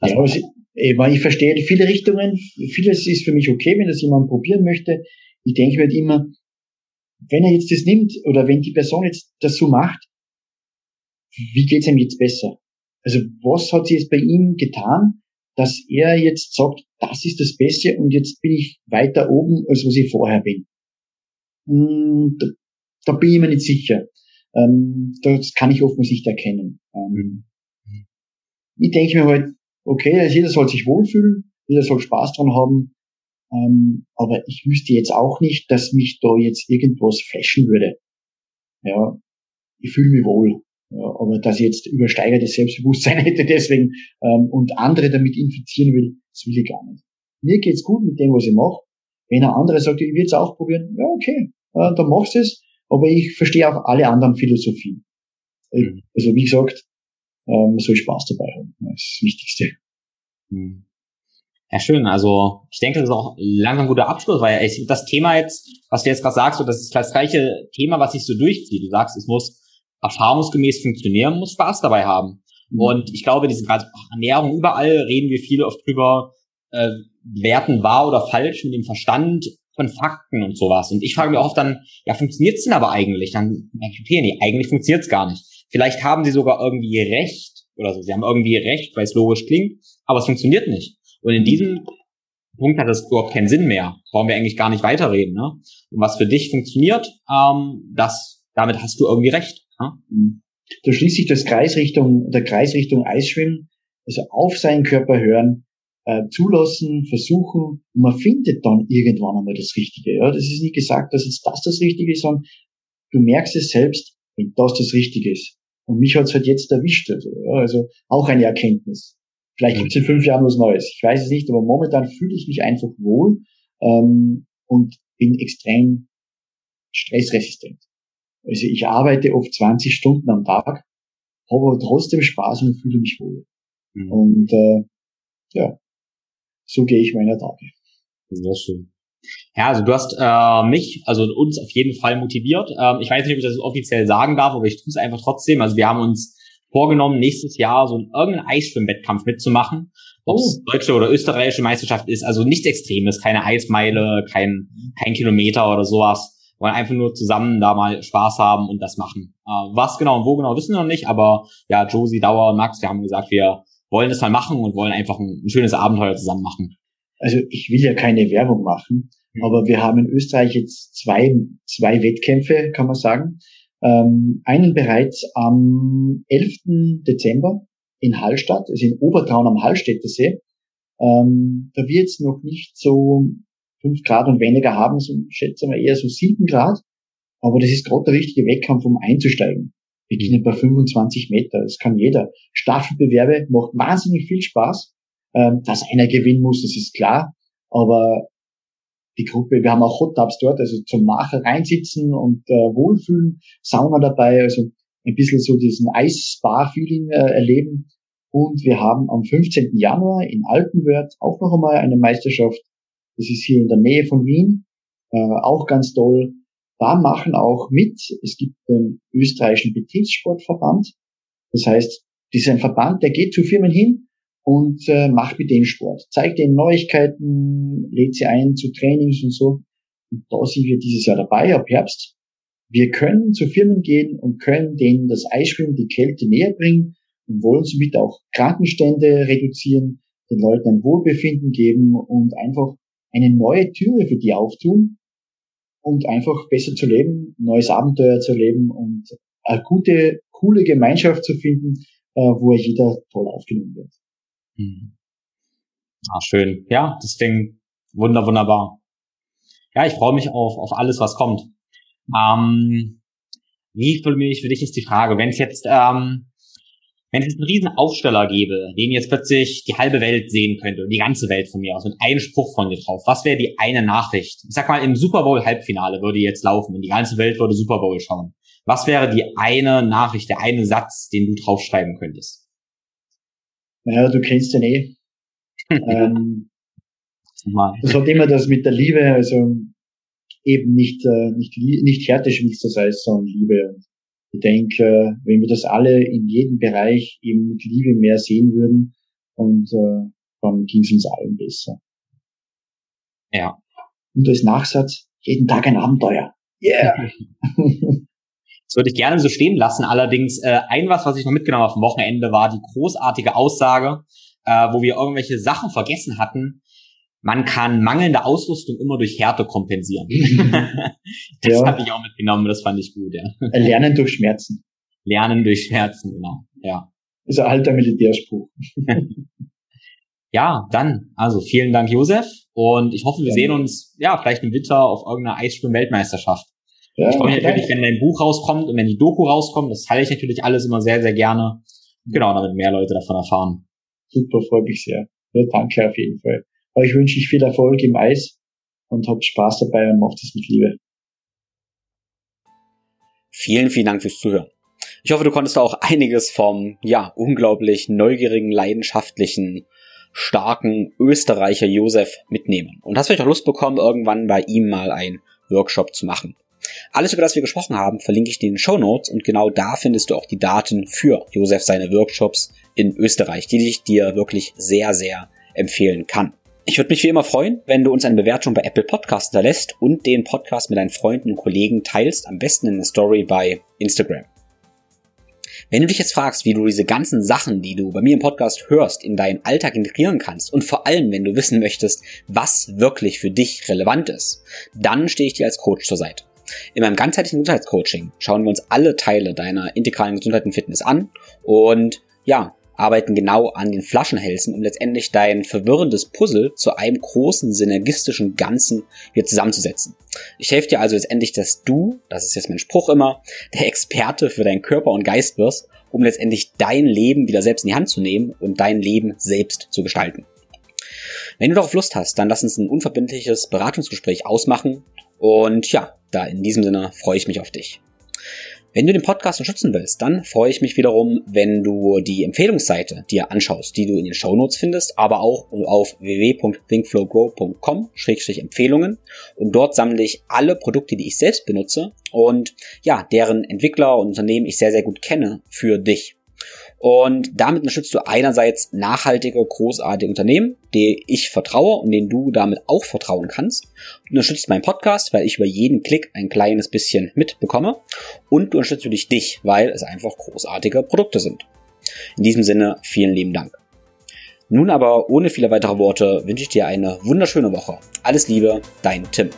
Ja, also, ich verstehe viele Richtungen, vieles ist für mich okay, wenn das jemand probieren möchte. Ich denke mir halt immer, wenn er jetzt das nimmt oder wenn die Person jetzt das so macht, wie geht's ihm jetzt besser? Also was hat sie jetzt bei ihm getan, dass er jetzt sagt, das ist das Beste und jetzt bin ich weiter oben, als was ich vorher bin? Hm, da bin ich mir nicht sicher. Ähm, das kann ich oftmals nicht erkennen. Ähm, mhm. Ich denke mir halt, okay, also jeder soll sich wohlfühlen, jeder soll Spaß dran haben, ähm, aber ich wüsste jetzt auch nicht, dass mich da jetzt irgendwas flashen würde. Ja, ich fühle mich wohl. Ja, aber dass ich jetzt übersteigertes Selbstbewusstsein hätte deswegen ähm, und andere damit infizieren will, das will ich gar nicht. Mir geht's gut mit dem, was ich mache. Wenn ein anderer sagt, ich will es auch probieren, ja okay, äh, dann machst du es aber ich verstehe auch alle anderen Philosophien. Mhm. Also wie gesagt, ähm, soll Spaß dabei haben. Das ist das Wichtigste. Mhm. Ja, schön. Also ich denke, das ist auch langsam ein guter Abschluss, weil ich, das Thema jetzt, was du jetzt gerade sagst, so, das ist das gleiche Thema, was sich so durchzieht. Du sagst, es muss erfahrungsgemäß funktionieren, muss Spaß dabei haben. Mhm. Und ich glaube, diese gerade Ernährung, überall reden wir viele oft drüber, äh, werten wahr oder falsch mit dem Verstand von Fakten und sowas. Und ich frage mich oft dann, ja, funktioniert's denn aber eigentlich? Dann denke ich, okay, nee, eigentlich funktioniert's gar nicht. Vielleicht haben sie sogar irgendwie recht oder so. Sie haben irgendwie recht, weil es logisch klingt, aber es funktioniert nicht. Und in diesem Punkt hat das überhaupt keinen Sinn mehr. Brauchen wir eigentlich gar nicht weiterreden. Ne? Und was für dich funktioniert, ähm, das, damit hast du irgendwie recht. Ne? Mhm. Da schließt sich das Kreisrichtung, der Kreisrichtung Eisschwimmen, also auf seinen Körper hören, äh, zulassen, versuchen und man findet dann irgendwann einmal das Richtige. Ja, das ist nicht gesagt, dass jetzt das das Richtige ist, sondern du merkst es selbst, wenn das das Richtige ist. Und mich hat's halt jetzt erwischt. Also, ja, also auch eine Erkenntnis. Vielleicht gibt's in fünf Jahren was Neues. Ich weiß es nicht, aber momentan fühle ich mich einfach wohl ähm, und bin extrem stressresistent. Also ich arbeite oft 20 Stunden am Tag, habe aber trotzdem Spaß und fühle mich wohl. Mhm. Und äh, ja, so gehe ich meiner Tage. Sehr schön. Ja, also du hast äh, mich, also uns auf jeden Fall motiviert. Ähm, ich weiß nicht, ob ich das offiziell sagen darf, aber ich tue es einfach trotzdem. Also wir haben uns vorgenommen, nächstes Jahr so einen irgendeinen Eisschwimmwettkampf mitzumachen. Ob es oh. deutsche oder österreichische Meisterschaft ist, also nichts Extremes, keine Eismeile, kein, kein Kilometer oder sowas. Wir wollen einfach nur zusammen da mal Spaß haben und das machen. Äh, was genau und wo genau wissen wir noch nicht, aber ja, Josie, Dauer und Max, wir haben gesagt, wir wollen das mal machen und wollen einfach ein, ein schönes Abenteuer zusammen machen. Also ich will ja keine Werbung machen, mhm. aber wir haben in Österreich jetzt zwei, zwei Wettkämpfe, kann man sagen. Ähm, einen bereits am 11. Dezember in Hallstatt, also in Obertraun am Hallstätter See. Ähm, da wird es noch nicht so fünf Grad und weniger haben, so schätzen wir eher so sieben Grad. Aber das ist gerade der richtige Wettkampf, um einzusteigen. Wir beginnen bei 25 Meter. Das kann jeder. Staffelbewerbe macht wahnsinnig viel Spaß. Ähm, dass einer gewinnen muss, das ist klar. Aber die Gruppe, wir haben auch Hot Tubs dort, also zum Nachher reinsitzen und äh, wohlfühlen, Sauna dabei, also ein bisschen so diesen Eis-Spa-Feeling äh, erleben. Und wir haben am 15. Januar in Altenwörth auch noch einmal eine Meisterschaft. Das ist hier in der Nähe von Wien. Äh, auch ganz toll. Da machen auch mit. Es gibt den österreichischen Betriebssportverband. Das heißt, das ist ein Verband, der geht zu Firmen hin und äh, macht mit denen Sport. Zeigt denen Neuigkeiten, lädt sie ein zu Trainings und so. Und da sind wir dieses Jahr dabei, ab Herbst. Wir können zu Firmen gehen und können denen das Eisschwimmen, die Kälte näher bringen und wollen somit auch Krankenstände reduzieren, den Leuten ein Wohlbefinden geben und einfach eine neue Türe für die auftun und einfach besser zu leben, neues Abenteuer zu leben und eine gute, coole Gemeinschaft zu finden, äh, wo jeder toll aufgenommen wird. Mhm. Ah, schön. Ja, das klingt wunder, wunderbar. Ja, ich freue mich auf, auf alles, was kommt. Ähm, wie für mich, für dich ist die Frage, wenn es jetzt ähm, wenn es einen riesen Aufsteller gäbe, den jetzt plötzlich die halbe Welt sehen könnte, die ganze Welt von mir aus, mit einem Spruch von dir drauf, was wäre die eine Nachricht? Ich sag mal, im Super Bowl Halbfinale würde jetzt laufen und die ganze Welt würde Super Bowl schauen. Was wäre die eine Nachricht, der eine Satz, den du draufschreiben könntest? Ja, du kennst den eh. ähm, das hat immer das mit der Liebe, also eben nicht, äh, nicht, nicht Härte schwitzt das heißt, sondern Liebe. Und ich denke, wenn wir das alle in jedem Bereich eben mit Liebe mehr sehen würden, und äh, dann ging es uns allen besser. Ja. Und als Nachsatz, jeden Tag ein Abenteuer. Yeah! Das würde ich gerne so stehen lassen. Allerdings äh, ein was, was ich noch mitgenommen habe vom Wochenende, war die großartige Aussage, äh, wo wir irgendwelche Sachen vergessen hatten, man kann mangelnde Ausrüstung immer durch Härte kompensieren. das ja. habe ich auch mitgenommen, das fand ich gut, ja. Lernen durch Schmerzen. Lernen durch Schmerzen, genau, ja. Ist ein alter Militärspruch. ja, dann, also vielen Dank, Josef. Und ich hoffe, wir ja. sehen uns, ja, vielleicht im Winter auf irgendeiner Eisschwimm-Weltmeisterschaft. Ja, ich freue mich natürlich, wenn dein Buch rauskommt und wenn die Doku rauskommt. Das teile ich natürlich alles immer sehr, sehr gerne. Genau, damit mehr Leute davon erfahren. Super, freue mich sehr. Ja, danke auf jeden Fall. Euch wünsche ich viel Erfolg im Eis und habt Spaß dabei und macht es mit Liebe. Vielen, vielen Dank fürs Zuhören. Ich hoffe, du konntest auch einiges vom, ja, unglaublich neugierigen, leidenschaftlichen, starken Österreicher Josef mitnehmen. Und hast vielleicht auch Lust bekommen, irgendwann bei ihm mal ein Workshop zu machen. Alles, über das wir gesprochen haben, verlinke ich dir in den Show Notes und genau da findest du auch die Daten für Josef seine Workshops in Österreich, die ich dir wirklich sehr, sehr empfehlen kann. Ich würde mich wie immer freuen, wenn du uns eine Bewertung bei Apple Podcasts hinterlässt und den Podcast mit deinen Freunden und Kollegen teilst, am besten in der Story bei Instagram. Wenn du dich jetzt fragst, wie du diese ganzen Sachen, die du bei mir im Podcast hörst, in deinen Alltag integrieren kannst und vor allem, wenn du wissen möchtest, was wirklich für dich relevant ist, dann stehe ich dir als Coach zur Seite. In meinem ganzheitlichen Gesundheitscoaching schauen wir uns alle Teile deiner integralen Gesundheit und Fitness an und ja, arbeiten genau an den Flaschenhälsen, um letztendlich dein verwirrendes Puzzle zu einem großen synergistischen Ganzen wieder zusammenzusetzen. Ich helfe dir also letztendlich, dass du, das ist jetzt mein Spruch immer, der Experte für deinen Körper und Geist wirst, um letztendlich dein Leben wieder selbst in die Hand zu nehmen und dein Leben selbst zu gestalten. Wenn du darauf Lust hast, dann lass uns ein unverbindliches Beratungsgespräch ausmachen und ja, da in diesem Sinne freue ich mich auf dich. Wenn du den Podcast unterstützen willst, dann freue ich mich wiederum, wenn du die Empfehlungsseite dir anschaust, die du in den Show Notes findest, aber auch auf www.thinkflowgrow.com-empfehlungen und dort sammle ich alle Produkte, die ich selbst benutze und ja, deren Entwickler und Unternehmen ich sehr, sehr gut kenne für dich. Und damit unterstützt du einerseits nachhaltige, großartige Unternehmen, die ich vertraue und denen du damit auch vertrauen kannst. Du unterstützt meinen Podcast, weil ich über jeden Klick ein kleines bisschen mitbekomme. Und du unterstützt natürlich dich, weil es einfach großartige Produkte sind. In diesem Sinne, vielen lieben Dank. Nun aber ohne viele weitere Worte wünsche ich dir eine wunderschöne Woche. Alles Liebe, dein Tim.